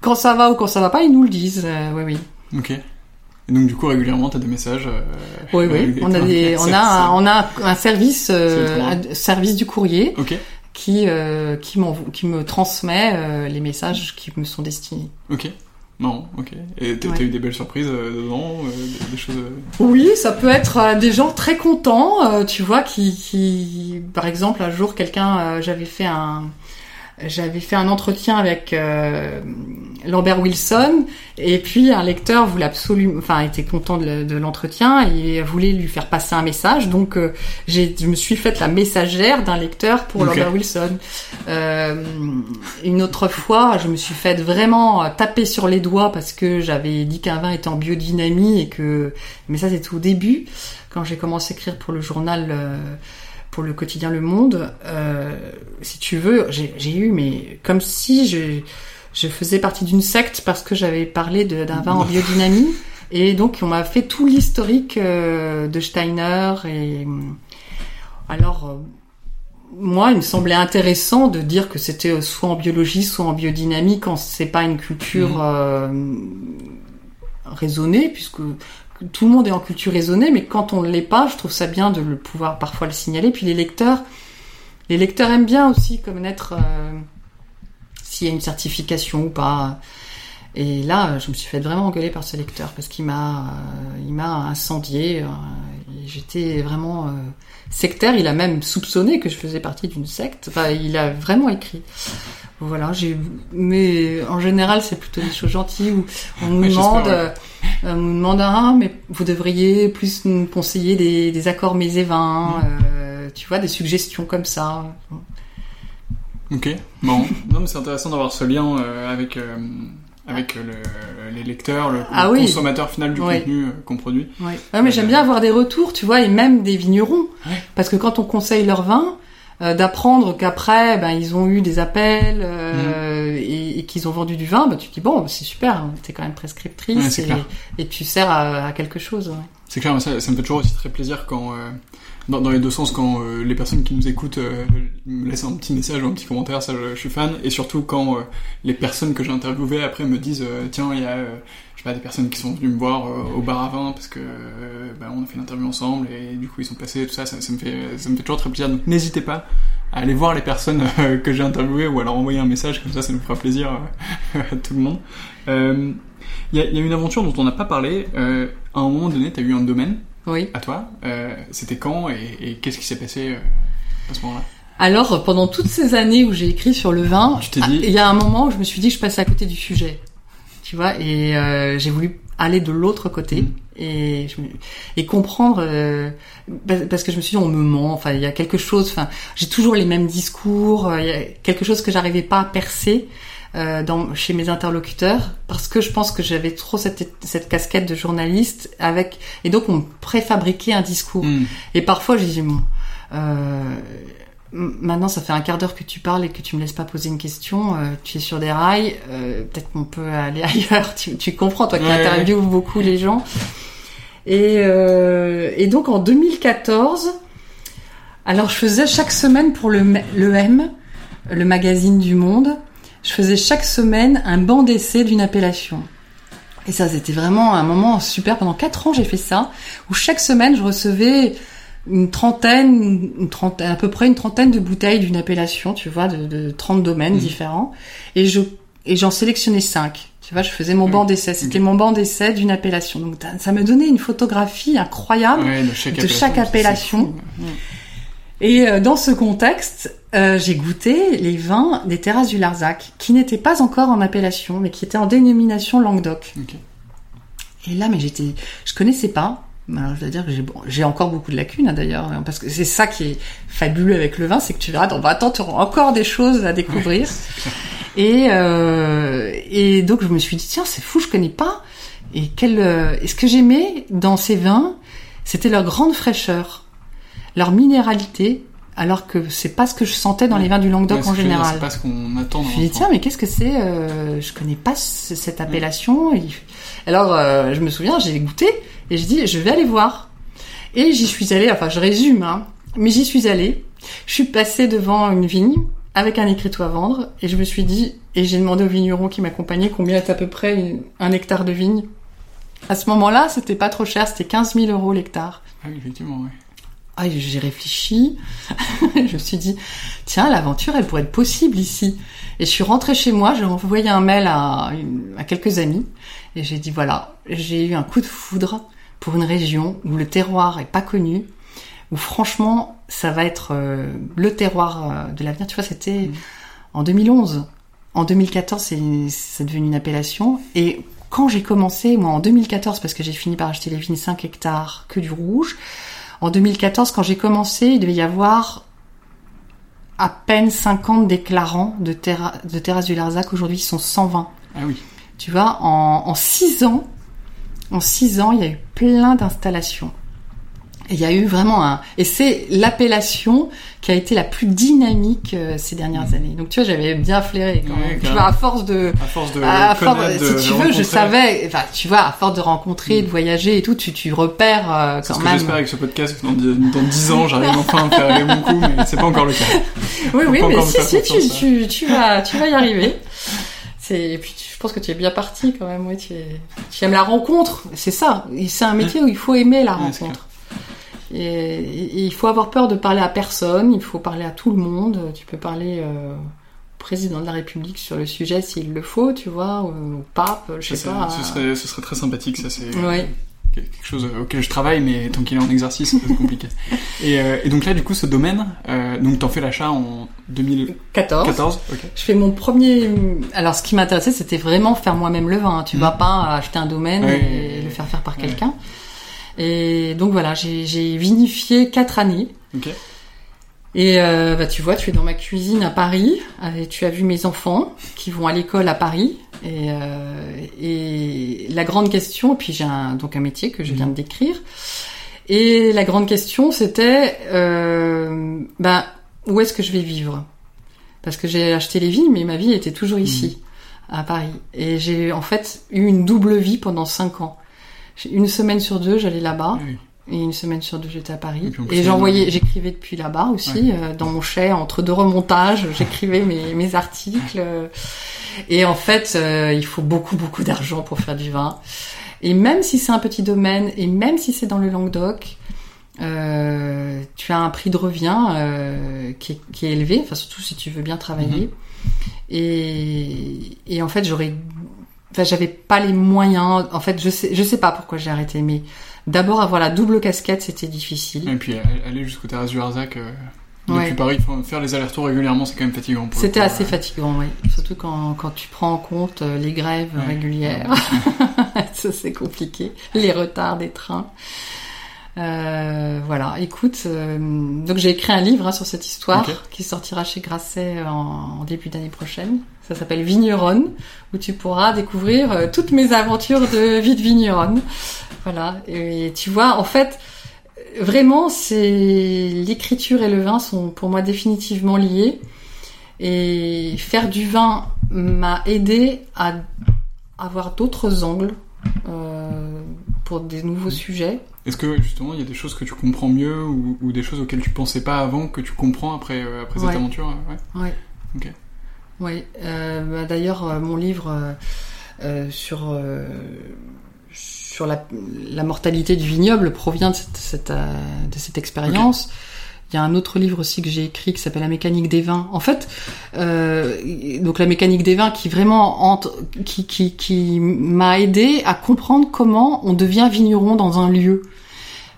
quand ça va ou quand ça va pas, ils nous le disent. oui, oui. Ok. Et donc du coup régulièrement tu as des messages. Euh, oui oui. On a des, on a un, on a un service euh, un service du courrier. Qui euh, qui qui me transmet les messages qui me sont destinés. Ok. Non, ok. Et t'as eu des belles surprises dedans, des, choses. Oui, ça peut être des gens très contents, tu vois, qui, qui, par exemple, un jour, quelqu'un, j'avais fait un, j'avais fait un entretien avec euh, Lambert Wilson et puis un lecteur voulait absolument, enfin était content de, l'entretien et voulait lui faire passer un message. Donc euh, j'ai, je me suis faite la messagère d'un lecteur pour Lambert Wilson. Euh, une autre fois, je me suis faite vraiment taper sur les doigts parce que j'avais dit qu'un vin était en biodynamie et que, mais ça c'était au début quand j'ai commencé à écrire pour le journal. Pour le quotidien Le Monde, euh, si tu veux, j'ai eu, mais comme si je, je faisais partie d'une secte parce que j'avais parlé d'un vin en biodynamie. Et donc, on m'a fait tout l'historique euh, de Steiner. Et alors, euh, moi, il me semblait intéressant de dire que c'était soit en biologie, soit en biodynamie, quand c'est pas une culture mmh. euh, raisonnée, puisque tout le monde est en culture raisonnée, mais quand on ne l'est pas, je trouve ça bien de le pouvoir parfois le signaler. Puis les lecteurs, les lecteurs aiment bien aussi connaître euh, s'il y a une certification ou pas. Et là, je me suis fait vraiment engueuler par ce lecteur parce qu'il m'a, euh, il m'a incendié. Euh, j'étais vraiment sectaire. Il a même soupçonné que je faisais partie d'une secte. Enfin, il a vraiment écrit. Voilà, j'ai, mais en général, c'est plutôt des choses gentilles où on nous demande, euh, on nous demande ah, mais vous devriez plus nous conseiller des, des accords mets et vins, mm. euh, tu vois, des suggestions comme ça. Ok, bon, non mais c'est intéressant d'avoir ce lien euh, avec avec le, les lecteurs, le, ah consommateur final du contenu qu'on produit. Ouais mais j'aime bien avoir des retours, tu vois, et même des vignerons, parce que quand on conseille leur vin euh, d'apprendre qu'après ben ils ont eu des appels euh, mm. et, qu'ils ont vendu du vin, ben, tu te dis bon c'est super, hein, t'es quand même prescriptrice et, tu sers à, quelque chose. C'est clair, ça, ça, me fait toujours aussi très plaisir quand euh, dans, dans, les deux sens quand les personnes qui nous écoutent me laissent un petit message ou un petit commentaire, ça je, je suis fan, et surtout quand les personnes que j'ai interviewées après me disent tiens il y a pas, des personnes qui sont venues me voir euh, au bar à vin parce que euh, bah, on a fait une interview ensemble et du coup ils sont passés tout ça, ça, me fait ça me fait toujours très plaisir. Donc n'hésitez pas à aller voir les personnes euh, que j'ai interviewées ou leur envoyer un message comme ça ça nous fera plaisir à tout le monde. Il y, a, y, a, une aventure dont on n'a pas parlé. À un moment donné tu as eu un domaine oui. à toi c'était quand et, et qu'est-ce qui s'est passé à ce moment-là? Alors, pendant toutes ces années où j'ai écrit sur le vin, il y a un moment où je me suis dit que je passais à côté du sujet tu vois, et euh, j'ai voulu aller de l'autre côté mm. et et comprendre euh, parce que je me suis dit on me ment enfin il y a quelque chose enfin j'ai toujours les mêmes discours euh, il y a quelque chose que j'arrivais pas à percer euh, dans chez mes interlocuteurs parce que je pense que j'avais trop cette cette casquette de journaliste avec et donc on préfabriquait un discours mm. et parfois j'ai dit bon euh, Maintenant, ça fait un quart d'heure que tu parles et que tu me laisses pas poser une question. Euh, tu es sur des rails. Euh, Peut-être qu'on peut aller ailleurs. Tu, tu comprends, toi qui interviews beaucoup les gens. Et, euh, et, donc en 2014, alors je faisais chaque semaine pour le, le M, le magazine du Monde, je faisais chaque semaine un banc d'essai d'une appellation. Et ça, c'était vraiment un moment super. Pendant quatre ans, j'ai fait ça, où chaque semaine, je recevais une trentaine, une trentaine, à peu près une trentaine de bouteilles d'une appellation, tu vois, de, de 30 domaines mmh. différents. Et je, et j'en sélectionnais cinq. Tu vois, je faisais mon mmh. banc d'essai. C'était mmh. mon banc d'essai d'une appellation. Donc, ça me donnait une photographie incroyable de chaque appellation. Et euh, dans ce contexte, euh, j'ai goûté les vins des terrasses du Larzac, qui n'étaient pas encore en appellation, mais qui étaient en dénomination Languedoc. Et là, mais j'étais, je connaissais pas. Alors, je dois dire que j'ai, j'ai encore beaucoup de lacunes hein, d'ailleurs, hein, parce que c'est ça qui est fabuleux avec le vin, c'est que tu verras, dans 20 ans, tu auras encore des choses à découvrir. et, euh, et donc je me suis dit, tiens, c'est fou, je connais pas. Et quel, euh, et ce que j'aimais dans ces vins, c'était leur grande fraîcheur, leur minéralité, alors que c'est pas ce que je sentais dans les vins du Languedoc en général. C'est pas ce qu'on attend. Je me suis dit tiens mais qu'est-ce que c'est euh, Je connais pas cette appellation. Alors euh, je me souviens j'ai goûté et je dis je vais aller voir. Et j'y suis allée. Enfin je résume hein, mais j'y suis allée. Je suis passée devant une vigne avec un écriteau à vendre et je me suis dit et j'ai demandé au vigneron qui m'accompagnait combien est à peu près un hectare de vigne. À ce moment-là, c'était pas trop cher, c'était 15 000 euros l'hectare. Ah oui, effectivement, oui. Ah, j'ai réfléchi. je me suis dit, tiens, l'aventure, elle pourrait être possible ici. Et je suis rentrée chez moi, j'ai envoyé un mail à, à quelques amis. Et j'ai dit, voilà, j'ai eu un coup de foudre pour une région où le terroir est pas connu, où franchement, ça va être euh, le terroir euh, de l'avenir. Tu vois, c'était mmh. en 2011. En 2014, c'est devenu une appellation. Et quand j'ai commencé, moi, en 2014, parce que j'ai fini par acheter les vignes 5 hectares que du rouge, en 2014, quand j'ai commencé, il devait y avoir à peine 50 déclarants de, terra de terrasse du Larzac. Aujourd'hui, ils sont 120. Ah oui. Tu vois, en, en 6 ans, en 6 ans, il y a eu plein d'installations. Il y a eu vraiment un et c'est l'appellation qui a été la plus dynamique euh, ces dernières mmh. années. Donc tu vois, j'avais bien flairé quand même. tu vois, à force de à force de, à si tu veux, je savais. Enfin, tu vois, à force de rencontrer, de mmh. voyager et tout, tu tu repères euh, quand ce même. J'espère avec ce podcast dans, dans 10 ans, j'arrive enfin à faire mon coup, mais c'est pas encore le cas. Oui, oui, mais si, si, tu, tu, tu vas, tu vas y arriver. C'est et puis je pense que tu es bien parti quand même. Oui, tu, tu aimes la rencontre. C'est ça. C'est un métier où il faut aimer la rencontre. Et, il faut avoir peur de parler à personne, il faut parler à tout le monde. Tu peux parler euh, au président de la République sur le sujet s'il le faut, tu vois, ou au pape, je sais pas. Ce serait, ce serait très sympathique, ça c'est quelque chose auquel je travaille, mais tant qu'il est en exercice, c'est compliqué. et, euh, et, donc là, du coup, ce domaine, euh, donc t'en fais l'achat en 2014. 14, Je fais mon premier. Alors, ce qui m'intéressait, c'était vraiment faire moi-même le vin. Tu mmh. vas pas acheter un domaine et le faire faire par quelqu'un. Et donc voilà, j'ai vinifié quatre années. Et euh, bah, tu vois, tu es dans ma cuisine à Paris, et tu as vu mes enfants qui vont à l'école à Paris. Et, euh, et la grande question, puis j'ai un, donc un métier que je viens de décrire. Et la grande question, c'était, euh, ben, où est-ce que je vais vivre? Parce que j'ai acheté les vignes, mais ma vie était toujours ici, mmh. à Paris. Et j'ai en fait eu une double vie pendant cinq ans. Une semaine sur deux, j'allais là-bas. Et une semaine sur deux, j'étais à Paris. Et, j'envoyais, j'écrivais depuis là-bas aussi, euh, dans mon chai, entre deux remontages, j'écrivais mes, mes articles. Et en fait, euh, il faut beaucoup, beaucoup d'argent pour faire du vin. Et même si c'est un petit domaine, et même si c'est dans le Languedoc, euh, tu as un prix de revient qui, est, qui, est, élevé, enfin surtout si tu veux bien travailler. Mm-hmm. Et, et en fait, j'aurais enfin j'avais pas les moyens. En fait je sais je sais pas pourquoi j'ai arrêté mais d'abord avoir la double casquette c'était difficile. Et puis aller jusqu'au terrasse du Arzac euh, depuis Paris faire les allers-retours régulièrement c'est quand même fatigant c'était assez fatigant oui surtout quand, quand tu prends en compte euh, les grèves régulières. Ça c'est compliqué. Les retards des trains euh, voilà, écoute, euh, donc j'ai écrit un livre hein, sur cette histoire qui sortira chez Grasset en, début d'année prochaine. Ça s'appelle Vigneronne, où tu pourras découvrir euh, toutes mes aventures de vie de vigneronne. Voilà, et tu vois, en fait, vraiment, c'est l'écriture et le vin sont pour moi définitivement liés. Et faire du vin m'a aidé à avoir d'autres angles euh, pour des nouveaux sujets. Est-ce que justement il y a des choses que tu comprends mieux ou, des choses auxquelles tu pensais pas avant que tu comprends après, euh, après cette aventure Ouais. ouais. Euh, bah, D'ailleurs, euh, mon livre sur sur la, la, mortalité du vignoble provient de cette, cette de cette expérience. Il y a un autre livre aussi que j'ai écrit qui s'appelle La mécanique des vins. En fait, euh, donc la mécanique des vins qui vraiment entre, qui qui, qui m'a aidé à comprendre comment on devient vigneron dans un lieu.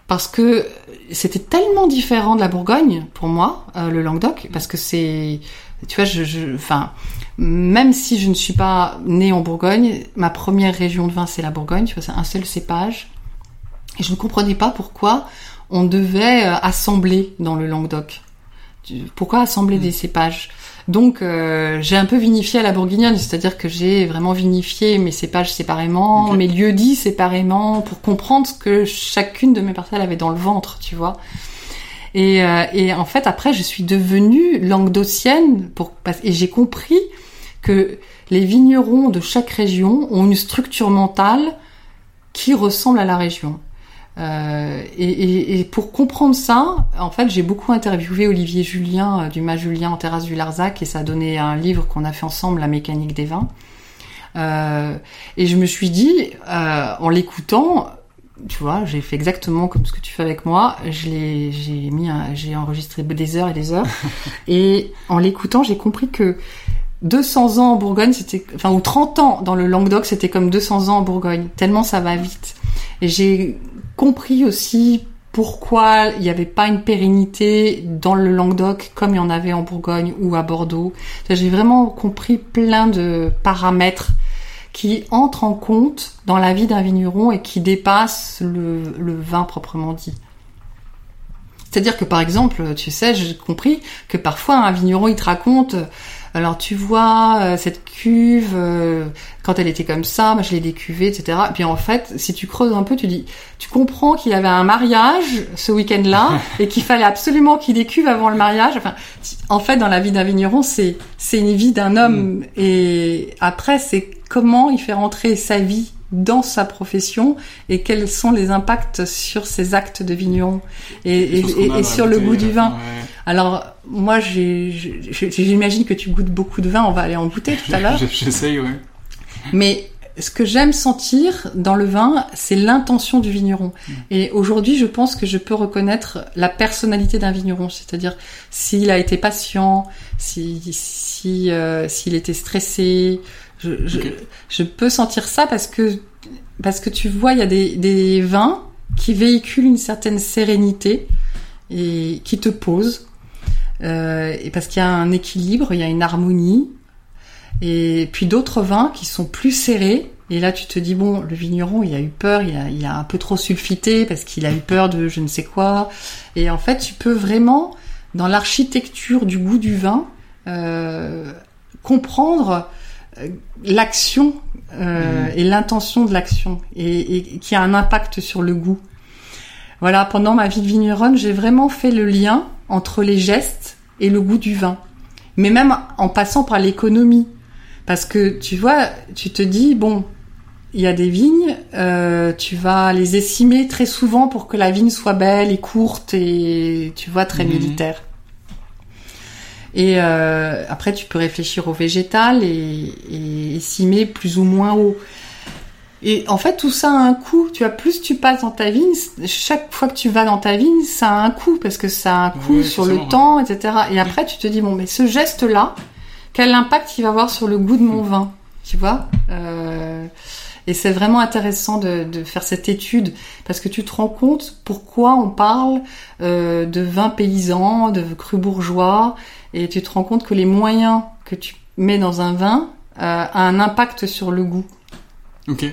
Parce que c'était tellement différent de la Bourgogne pour moi, euh, le Languedoc, parce que c'est, tu vois, je, enfin, même si je ne suis pas née en Bourgogne, ma première région de vin c'est la Bourgogne, tu vois, c'est un seul cépage, et je ne comprenais pas pourquoi on devait euh, assembler dans le Languedoc. Pourquoi assembler des cépages? Donc euh, j'ai un peu vinifié à la bourguignonne, c'est-à-dire que j'ai vraiment vinifié mes cépages séparément, mes lieux dits séparément, pour comprendre ce que chacune de mes parcelles avait dans le ventre, tu vois. Et, euh, et en fait après je suis devenue languedocienne pour et j'ai compris que les vignerons de chaque région ont une structure mentale qui ressemble à la région. Euh, et, et, pour comprendre ça, en fait, j'ai beaucoup interviewé Olivier Julien euh, du Mas Julien en terrasse du Larzac et ça a donné un livre qu'on a fait ensemble, La mécanique des vins. Euh, et je me suis dit, euh, en l'écoutant, tu vois, j'ai fait exactement comme ce que tu fais avec moi. Je l'ai, j'ai mis, j'ai enregistré des heures et des heures. et en l'écoutant, j'ai compris que 200 ans en Bourgogne, c'était, enfin, ou 30 ans dans le Languedoc, c'était comme 200 ans en Bourgogne. Tellement ça va vite. Et j'ai compris aussi pourquoi il n'y avait pas une pérennité dans le Languedoc comme il y en avait en Bourgogne ou à Bordeaux. J'ai vraiment compris plein de paramètres qui entrent en compte dans la vie d'un vigneron et qui dépassent le, le vin proprement dit. C'est-à-dire que par exemple, tu sais, j'ai compris que parfois un vigneron il te raconte alors tu vois euh, cette cuve euh, quand elle était comme ça, moi je l'ai décuvée, etc. Et puis en fait, si tu creuses un peu, tu dis, tu comprends qu'il avait un mariage ce week-end-là et qu'il fallait absolument qu'il décuve avant le mariage. Enfin, en fait, dans la vie d'un vigneron, c'est c'est une vie d'un homme mm. et après c'est comment il fait rentrer sa vie dans sa profession et quels sont les impacts sur ses actes de vigneron et, et, sur le goût du vin. Alors moi, j'imagine que tu goûtes beaucoup de vin. On va aller en goûter tout à l'heure. J'essaye, oui. Mais ce que j'aime sentir dans le vin, c'est l'intention du vigneron. Mm. Et aujourd'hui, je pense que je peux reconnaître la personnalité d'un vigneron, c'est-à-dire s'il a été patient, si si euh, s'il était stressé. Je, je, je, peux sentir ça parce que parce que tu vois, il y a des, des vins qui véhiculent une certaine sérénité et qui te posent. Euh, et parce qu'il y a un équilibre, il y a une harmonie. Et puis d'autres vins qui sont plus serrés. Et là, tu te dis bon, le vigneron, il a eu peur, il a, il a un peu trop sulfité parce qu'il a eu peur de je ne sais quoi. Et en fait, tu peux vraiment, dans l'architecture du goût du vin, euh, comprendre euh, l'action euh, mmh. et l'intention de l'action et, et, qui a un impact sur le goût. Voilà, pendant ma vie de vigneronne, j'ai vraiment fait le lien entre les gestes et le goût du vin. Mais même en passant par l'économie. Parce que tu vois, tu te dis, bon, il y a des vignes, euh, tu vas les essimer très souvent pour que la vigne soit belle et courte et, tu vois, très mmh. militaire. Et euh, après, tu peux réfléchir au végétal et, et essimer plus ou moins haut. Et en fait, tout ça a un coût. Tu vois, plus tu passes dans ta vigne, chaque fois que tu vas dans ta vigne, ça a un coût parce que ça a un coût sur le temps, etc. Et après, tu te dis bon, mais ce geste-là, quel impact il va avoir sur le goût de mon vin Tu vois euh, Et c'est vraiment intéressant de, de, faire cette étude parce que tu te rends compte pourquoi on parle euh, de vin paysan, de cru bourgeois, et tu te rends compte que les moyens que tu mets dans un vin euh, a un impact sur le goût. Ok.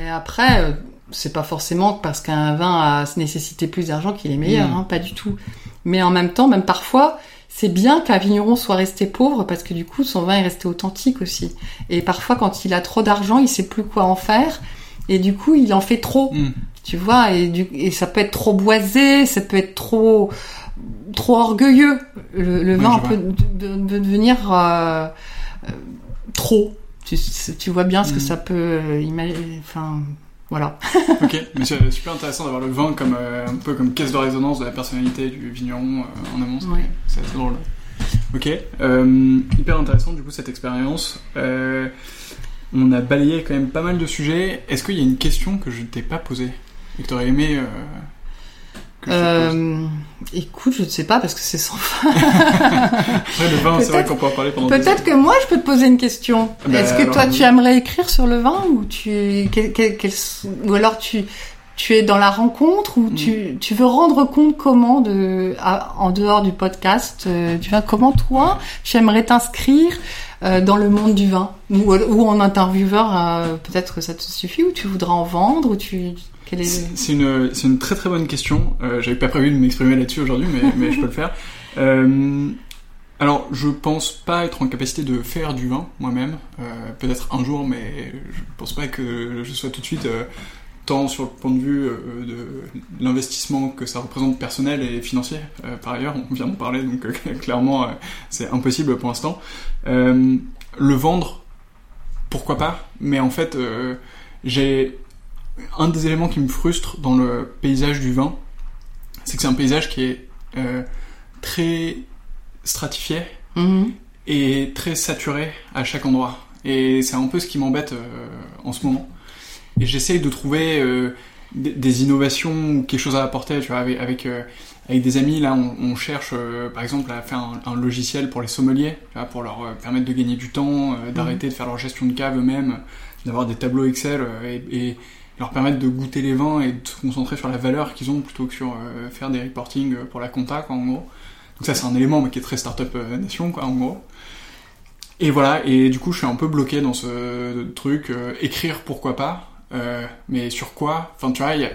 Et après, euh, c'est pas forcément parce qu'un vin a nécessité plus d'argent qu'il est meilleur, mm. hein, pas du tout. Mais en même temps, même parfois, c'est bien qu'un vigneron soit resté pauvre parce que du coup, son vin est resté authentique aussi. Et parfois, quand il a trop d'argent, il sait plus quoi en faire. Et du coup, il en fait trop. Mm. Tu vois, et, du, et ça peut être trop boisé, ça peut être trop trop orgueilleux. Le, vin peut, devenir euh, euh, trop tu, vois bien ce que mm. ça peut euh, imaginer. Enfin, voilà. ok, mais c'est super intéressant d'avoir le vin comme euh, un peu comme caisse de résonance de la personnalité du vigneron euh, en amont. C'est assez drôle. Ok, hyper intéressant du coup cette expérience. on a balayé quand même pas mal de sujets. Est-ce qu'il y a une question que je ne t'ai pas posée et que tu aurais aimé euh, écoute, je ne sais pas parce que c'est sans fin. le vin, c'est vrai qu'on peut en parler pendant Peut-être que moi, je peux te poser une question. Ah bah, Est-ce que toi, tu aimerais écrire sur le vin ou tu, ou alors tu, tu es dans la rencontre ou tu, tu veux rendre compte comment de en dehors du podcast euh, tu vois comment toi tu aimerais t'inscrire euh, dans le monde du vin? Ou, ou en intervieweur euh, peut-être que ça te suffit ou tu voudrais en vendre ou tu c'est une, une très très bonne question. Euh, J'avais pas prévu de m'exprimer là-dessus aujourd'hui, mais, mais je peux le faire. Euh, alors, je pense pas être en capacité de faire du vin moi-même. Euh, Peut-être un jour, mais je pense pas que je sois tout de suite euh, tant sur le point de vue de l'investissement que ça représente personnel et financier. Euh, par ailleurs, on vient d'en parler, donc clairement, c'est impossible pour l'instant. le vendre, pourquoi pas Mais en fait, j'ai un des éléments qui me frustre dans le paysage du vin, c'est que c'est un paysage qui est euh, très stratifié mhm. et très saturé à chaque endroit. Et c'est un peu ce qui m'embête euh, en ce moment. Et j'essaye de trouver euh, des, innovations ou quelque chose à apporter. Tu vois, avec, avec, avec des amis, là, on, cherche par exemple à faire un, logiciel pour les sommeliers, pour leur permettre de gagner du temps, d'arrêter mhm. de faire leur gestion de cave eux-mêmes, d'avoir des tableaux Excel et, et leur permettre de goûter les vins et de se concentrer sur la valeur qu'ils ont plutôt que sur euh, faire des reporting euh, pour la compta, quoi, en gros. Donc ça, c'est un élément mais qui est très startup euh, nation, quoi, en gros. Et voilà, et du coup, je suis un peu bloqué dans ce truc, écrire pourquoi pas, mais sur quoi? Enfin, tu vois, il y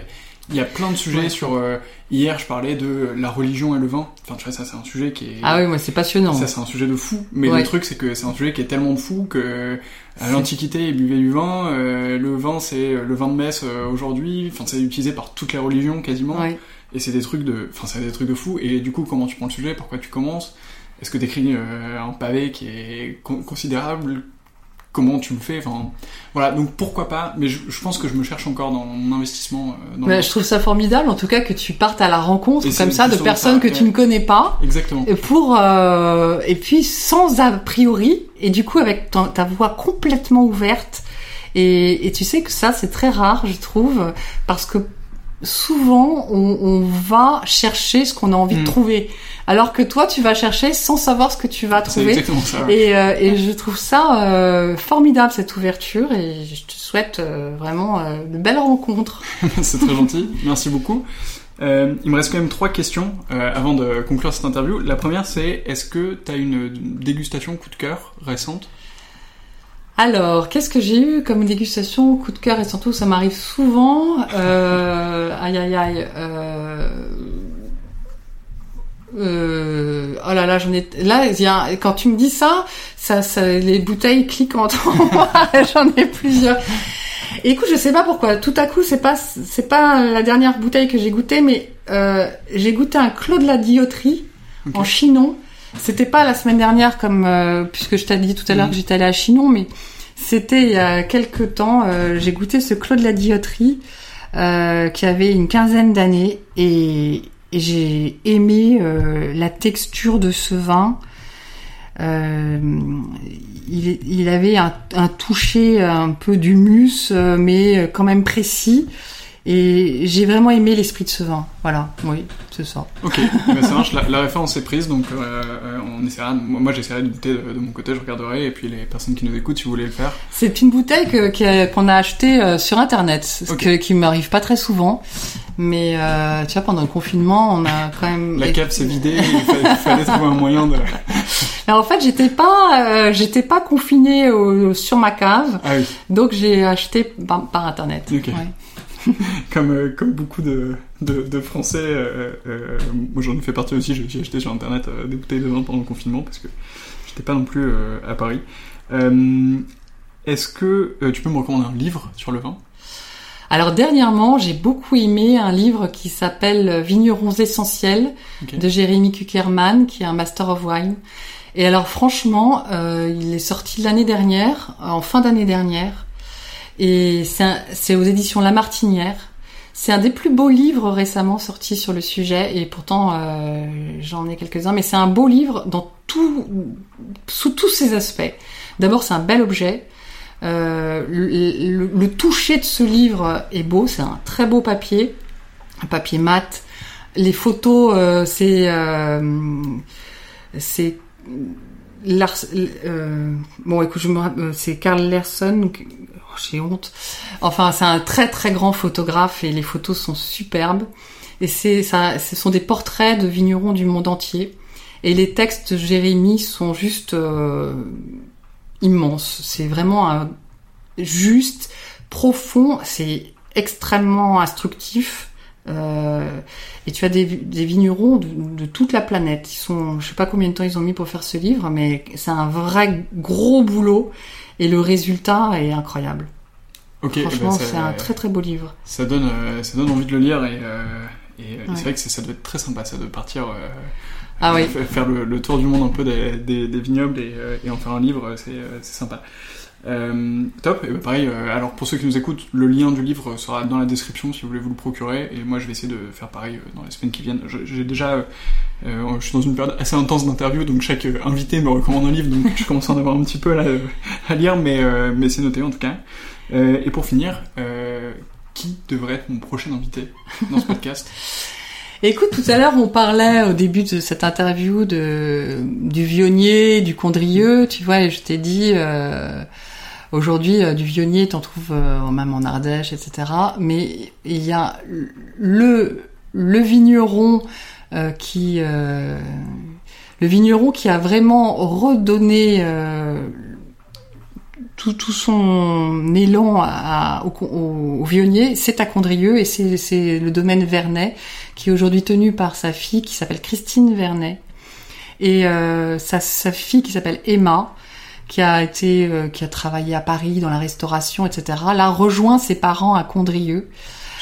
y a plein de sujets sur. Euh, hier, je parlais de la religion et le vin. Enfin, tu vois, ça, c'est un sujet qui est. Ah oui, moi, c'est passionnant. Ça, c'est un sujet de fou. Mais le truc, c'est que c'est un sujet qui est tellement de fou que à l'Antiquité, ils buvaient du vin. Euh, le vin, c'est le vin de messe euh, aujourd'hui. Enfin, c'est utilisé par toutes les religions quasiment. Et c'est des trucs de. Enfin, c'est des trucs de fou. Et du coup, comment tu prends le sujet? Pourquoi tu commences? Est-ce que t'écris un pavé qui est considérable? Comment tu le fais. Enfin, voilà. Donc pourquoi pas. Mais je, pense que je me cherche encore dans mon investissement. Euh, mais je trouve ça formidable, en tout cas, que tu partes à la rencontre comme ça de personnes que tu ne connais pas. Exactement. Et pour euh, et puis sans a priori et du coup avec ta, voix complètement ouverte. Et, et tu sais que ça c'est très rare, je trouve, parce que souvent on, on va chercher ce qu'on a envie de hmm. trouver. Alors que toi tu vas chercher sans savoir ce que tu vas trouver. ça, et, euh, et je trouve ça euh, formidable cette ouverture. Et je te souhaite euh, vraiment de belles rencontres. C'est très gentil. Merci beaucoup. Il me reste quand même trois questions avant de conclure cette interview. La première c'est est-ce que tu as une dégustation coup de cœur récente? Alors, qu'est-ce que j'ai eu comme dégustation, coup de cœur et surtout ça m'arrive souvent. Euh, aïe aïe aïe. Euh, euh, oh là là, j'en ai. Là, y a, quand tu me dis ça, ça, ça les bouteilles cliquent entre moi. j'en ai plusieurs. écoute, je sais pas pourquoi. Tout à coup, c'est pas, c'est pas la dernière bouteille que j'ai goûtée, mais euh, j'ai goûté un Clos de la Dioterie en chinon c'était pas la semaine dernière comme euh, puisque je t'ai dit tout à l'heure que j'étais allée à Chinon, mais c'était il y a quelques temps. Euh, j'ai goûté ce Clos de la Dioterie euh, qui avait une quinzaine d'années et, j'ai aimé la texture de ce vin. il, il, avait un, un, toucher un peu d'humus, mais quand même précis. Et j'ai vraiment aimé l'esprit de ce vin. Voilà, oui, c'est ça. Ok, ben ça marche. La, référence est prise, donc euh, euh, on essaiera. Moi, j'essaierai de goûter de, mon côté, je regarderai. Et puis les personnes qui nous écoutent, si vous voulez le faire. C'est une bouteille qu'on a achetée euh, sur internet, ce que, qui m'arrive pas très souvent. Mais euh, tu vois, pendant le confinement, on a quand même. La cave s'est vidée. il, fallait, trouver un moyen de. Alors en fait, j'étais pas, j'étais pas confinée sur ma cave. Ah oui. Donc j'ai acheté par, internet. Ok. Ouais. comme, euh, comme beaucoup de, de, Français, euh, euh, moi j'en ai fait partie aussi, j'ai acheté sur internet des bouteilles de vin pendant le confinement parce que j'étais pas non plus à Paris. Est-ce que tu peux me recommander un livre sur le vin? Alors dernièrement, j'ai beaucoup aimé un livre qui s'appelle Vignerons essentiels de Jérémy Kuckerman, qui est un Master of Wine. Et alors franchement, il est sorti l'année dernière, en fin d'année dernière. Et c'est aux éditions La Martinière. C'est un des plus beaux livres récemment sortis sur le sujet, et pourtant euh, j'en ai quelques-uns, mais c'est un beau livre dans tout, sous tous ses aspects. D'abord, c'est un bel objet. Euh, le, toucher de ce livre est beau, c'est un très beau papier, un papier mat. Les photos, euh, c'est c'est Lars, bon écoute, me c'est Karl Larson j'ai honte. Enfin, c'est un très très grand photographe et les photos sont superbes. Et c'est ça, ce sont des portraits de vignerons du monde entier. Et les textes de Jérémy sont juste euh, immenses. C'est vraiment un, juste, profond. C'est extrêmement instructif. Euh, et tu as des, des vignerons de, de, toute la planète. Ils sont, je sais pas combien de temps ils ont mis pour faire ce livre, mais c'est un vrai gros boulot et le résultat est incroyable. Ok, Franchement, eh ben, c'est un très très beau livre. Ça donne, euh, ça donne envie de le lire et, euh, et, c'est vrai que ça doit être très sympa, ça de partir. Euh, ah oui. Faire le, le, tour du monde un peu des, des, des vignobles et, et, en faire un livre, c'est sympa. Euh, top, et bah, pareil, euh, alors pour ceux qui nous écoutent, le lien du livre sera dans la description si vous voulez vous le procurer, et moi je vais essayer de faire pareil euh, dans les semaines qui viennent. J'ai déjà, je suis dans une période assez intense d'interview, donc chaque invité me recommande un livre, donc je commence à en avoir un petit peu à lire, mais, mais c'est noté en tout cas. et pour finir, qui devrait être mon prochain invité dans ce podcast? Écoute, tout à l'heure, on parlait au début de cette interview de du vionnier, du condrieux, tu vois, et je t'ai dit, Aujourd'hui, euh, du vionnier, t'en trouves euh, même en Ardèche, etc. Mais il y a le le vigneron euh, qui le vigneron qui a vraiment redonné tout, tout, son élan à, au, au, vionnier, c'est à Condrieu et c'est le domaine Vernet qui est aujourd'hui tenu par sa fille qui s'appelle Christine Vernet et euh, sa, sa, fille qui s'appelle Emma qui a été, euh, qui a travaillé à Paris dans la restauration, etc. Là, rejoint ses parents à Condrieu.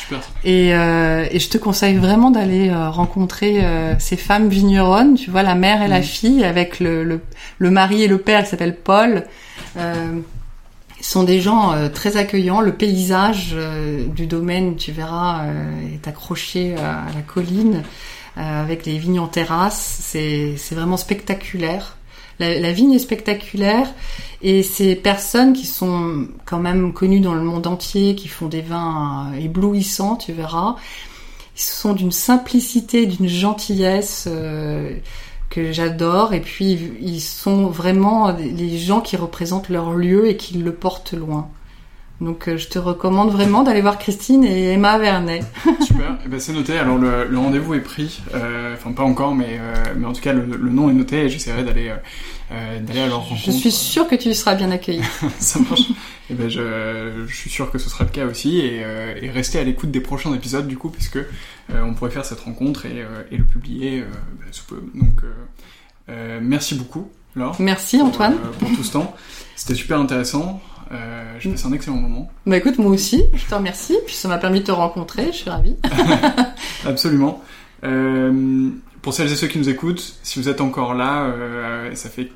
Super. Et, euh, et je te conseille vraiment d'aller euh, rencontrer euh, ces femmes vigneronnes, tu vois, la mère et la mm. fille, avec le, le, le, mari et le père qui s'appelle Paul. sont des gens très accueillants. Le paysage du domaine, tu verras, est accroché à la colline avec les vignes en terrasse. C'est vraiment spectaculaire la, vigne est spectaculaire et ces personnes qui sont quand même connues dans le monde entier, qui font des vins éblouissants, tu verras, ils sont d'une simplicité, d'une gentillesse euh, que j'adore. Et puis ils sont vraiment les gens qui représentent leur lieu et qui le portent loin. Donc euh, je te recommande vraiment d'aller voir Christine et Emma Vernet. Super, eh ben, c'est noté. Alors le, rendez-vous est pris, euh, enfin pas encore, mais, euh, mais en tout cas le, nom est noté et j'essaierai d'aller d'aller à leur rencontre. Je suis sûr que tu seras bien accueilli. Ça marche. eh ben je, je, suis sûr que ce sera le cas aussi et, et rester à l'écoute des prochains épisodes du coup puisque on pourrait faire cette rencontre et, et le publier ben, sous peu. Donc merci beaucoup. Laure, Merci Antoine pour tout ce temps. C'était super intéressant. Euh, J'ai passé un excellent moment. Bah écoute, moi aussi, je te remercie. Puis ça m'a permis de te rencontrer, je suis ravie. Absolument. Euh, pour celles et ceux qui nous écoutent, si vous êtes encore là, euh, ça fait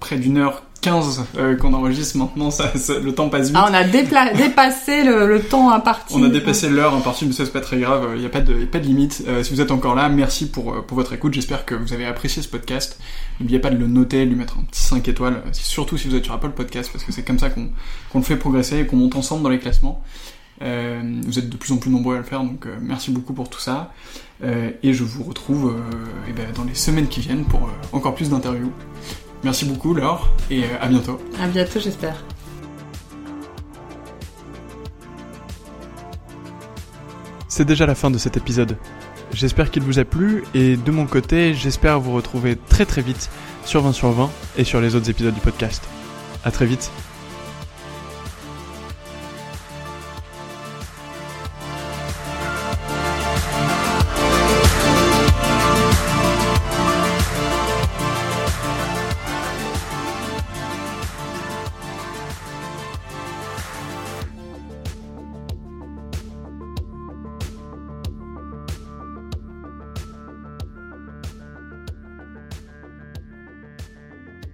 près d'une heure 15 euh, qu'on enregistre maintenant, ça, le temps passe vite. Ah, on a dépassé le, le, temps imparti. On a dépassé l'heure impartie, mais ça c'est pas très grave, il n'y a, pas de, a pas de limite. Euh, si vous êtes encore là, merci pour, euh, pour votre écoute, j'espère que vous avez apprécié ce podcast. N'oubliez pas de le noter, de lui mettre un petit 5 étoiles, surtout si vous êtes sur Apple Podcast, parce que c'est comme ça qu'on le fait progresser et qu'on monte ensemble dans les classements. Euh, vous êtes de plus en plus nombreux à le faire, donc merci beaucoup pour tout ça. et je vous retrouve eh ben, dans les semaines qui viennent pour encore plus d'interviews. Merci beaucoup Laure et euh, à bientôt. À bientôt j'espère. C'est déjà la fin de cet épisode. J'espère qu'il vous a plu et de mon côté, j'espère vous retrouver très très vite sur 20 sur 20 et sur les autres épisodes du podcast. À très vite.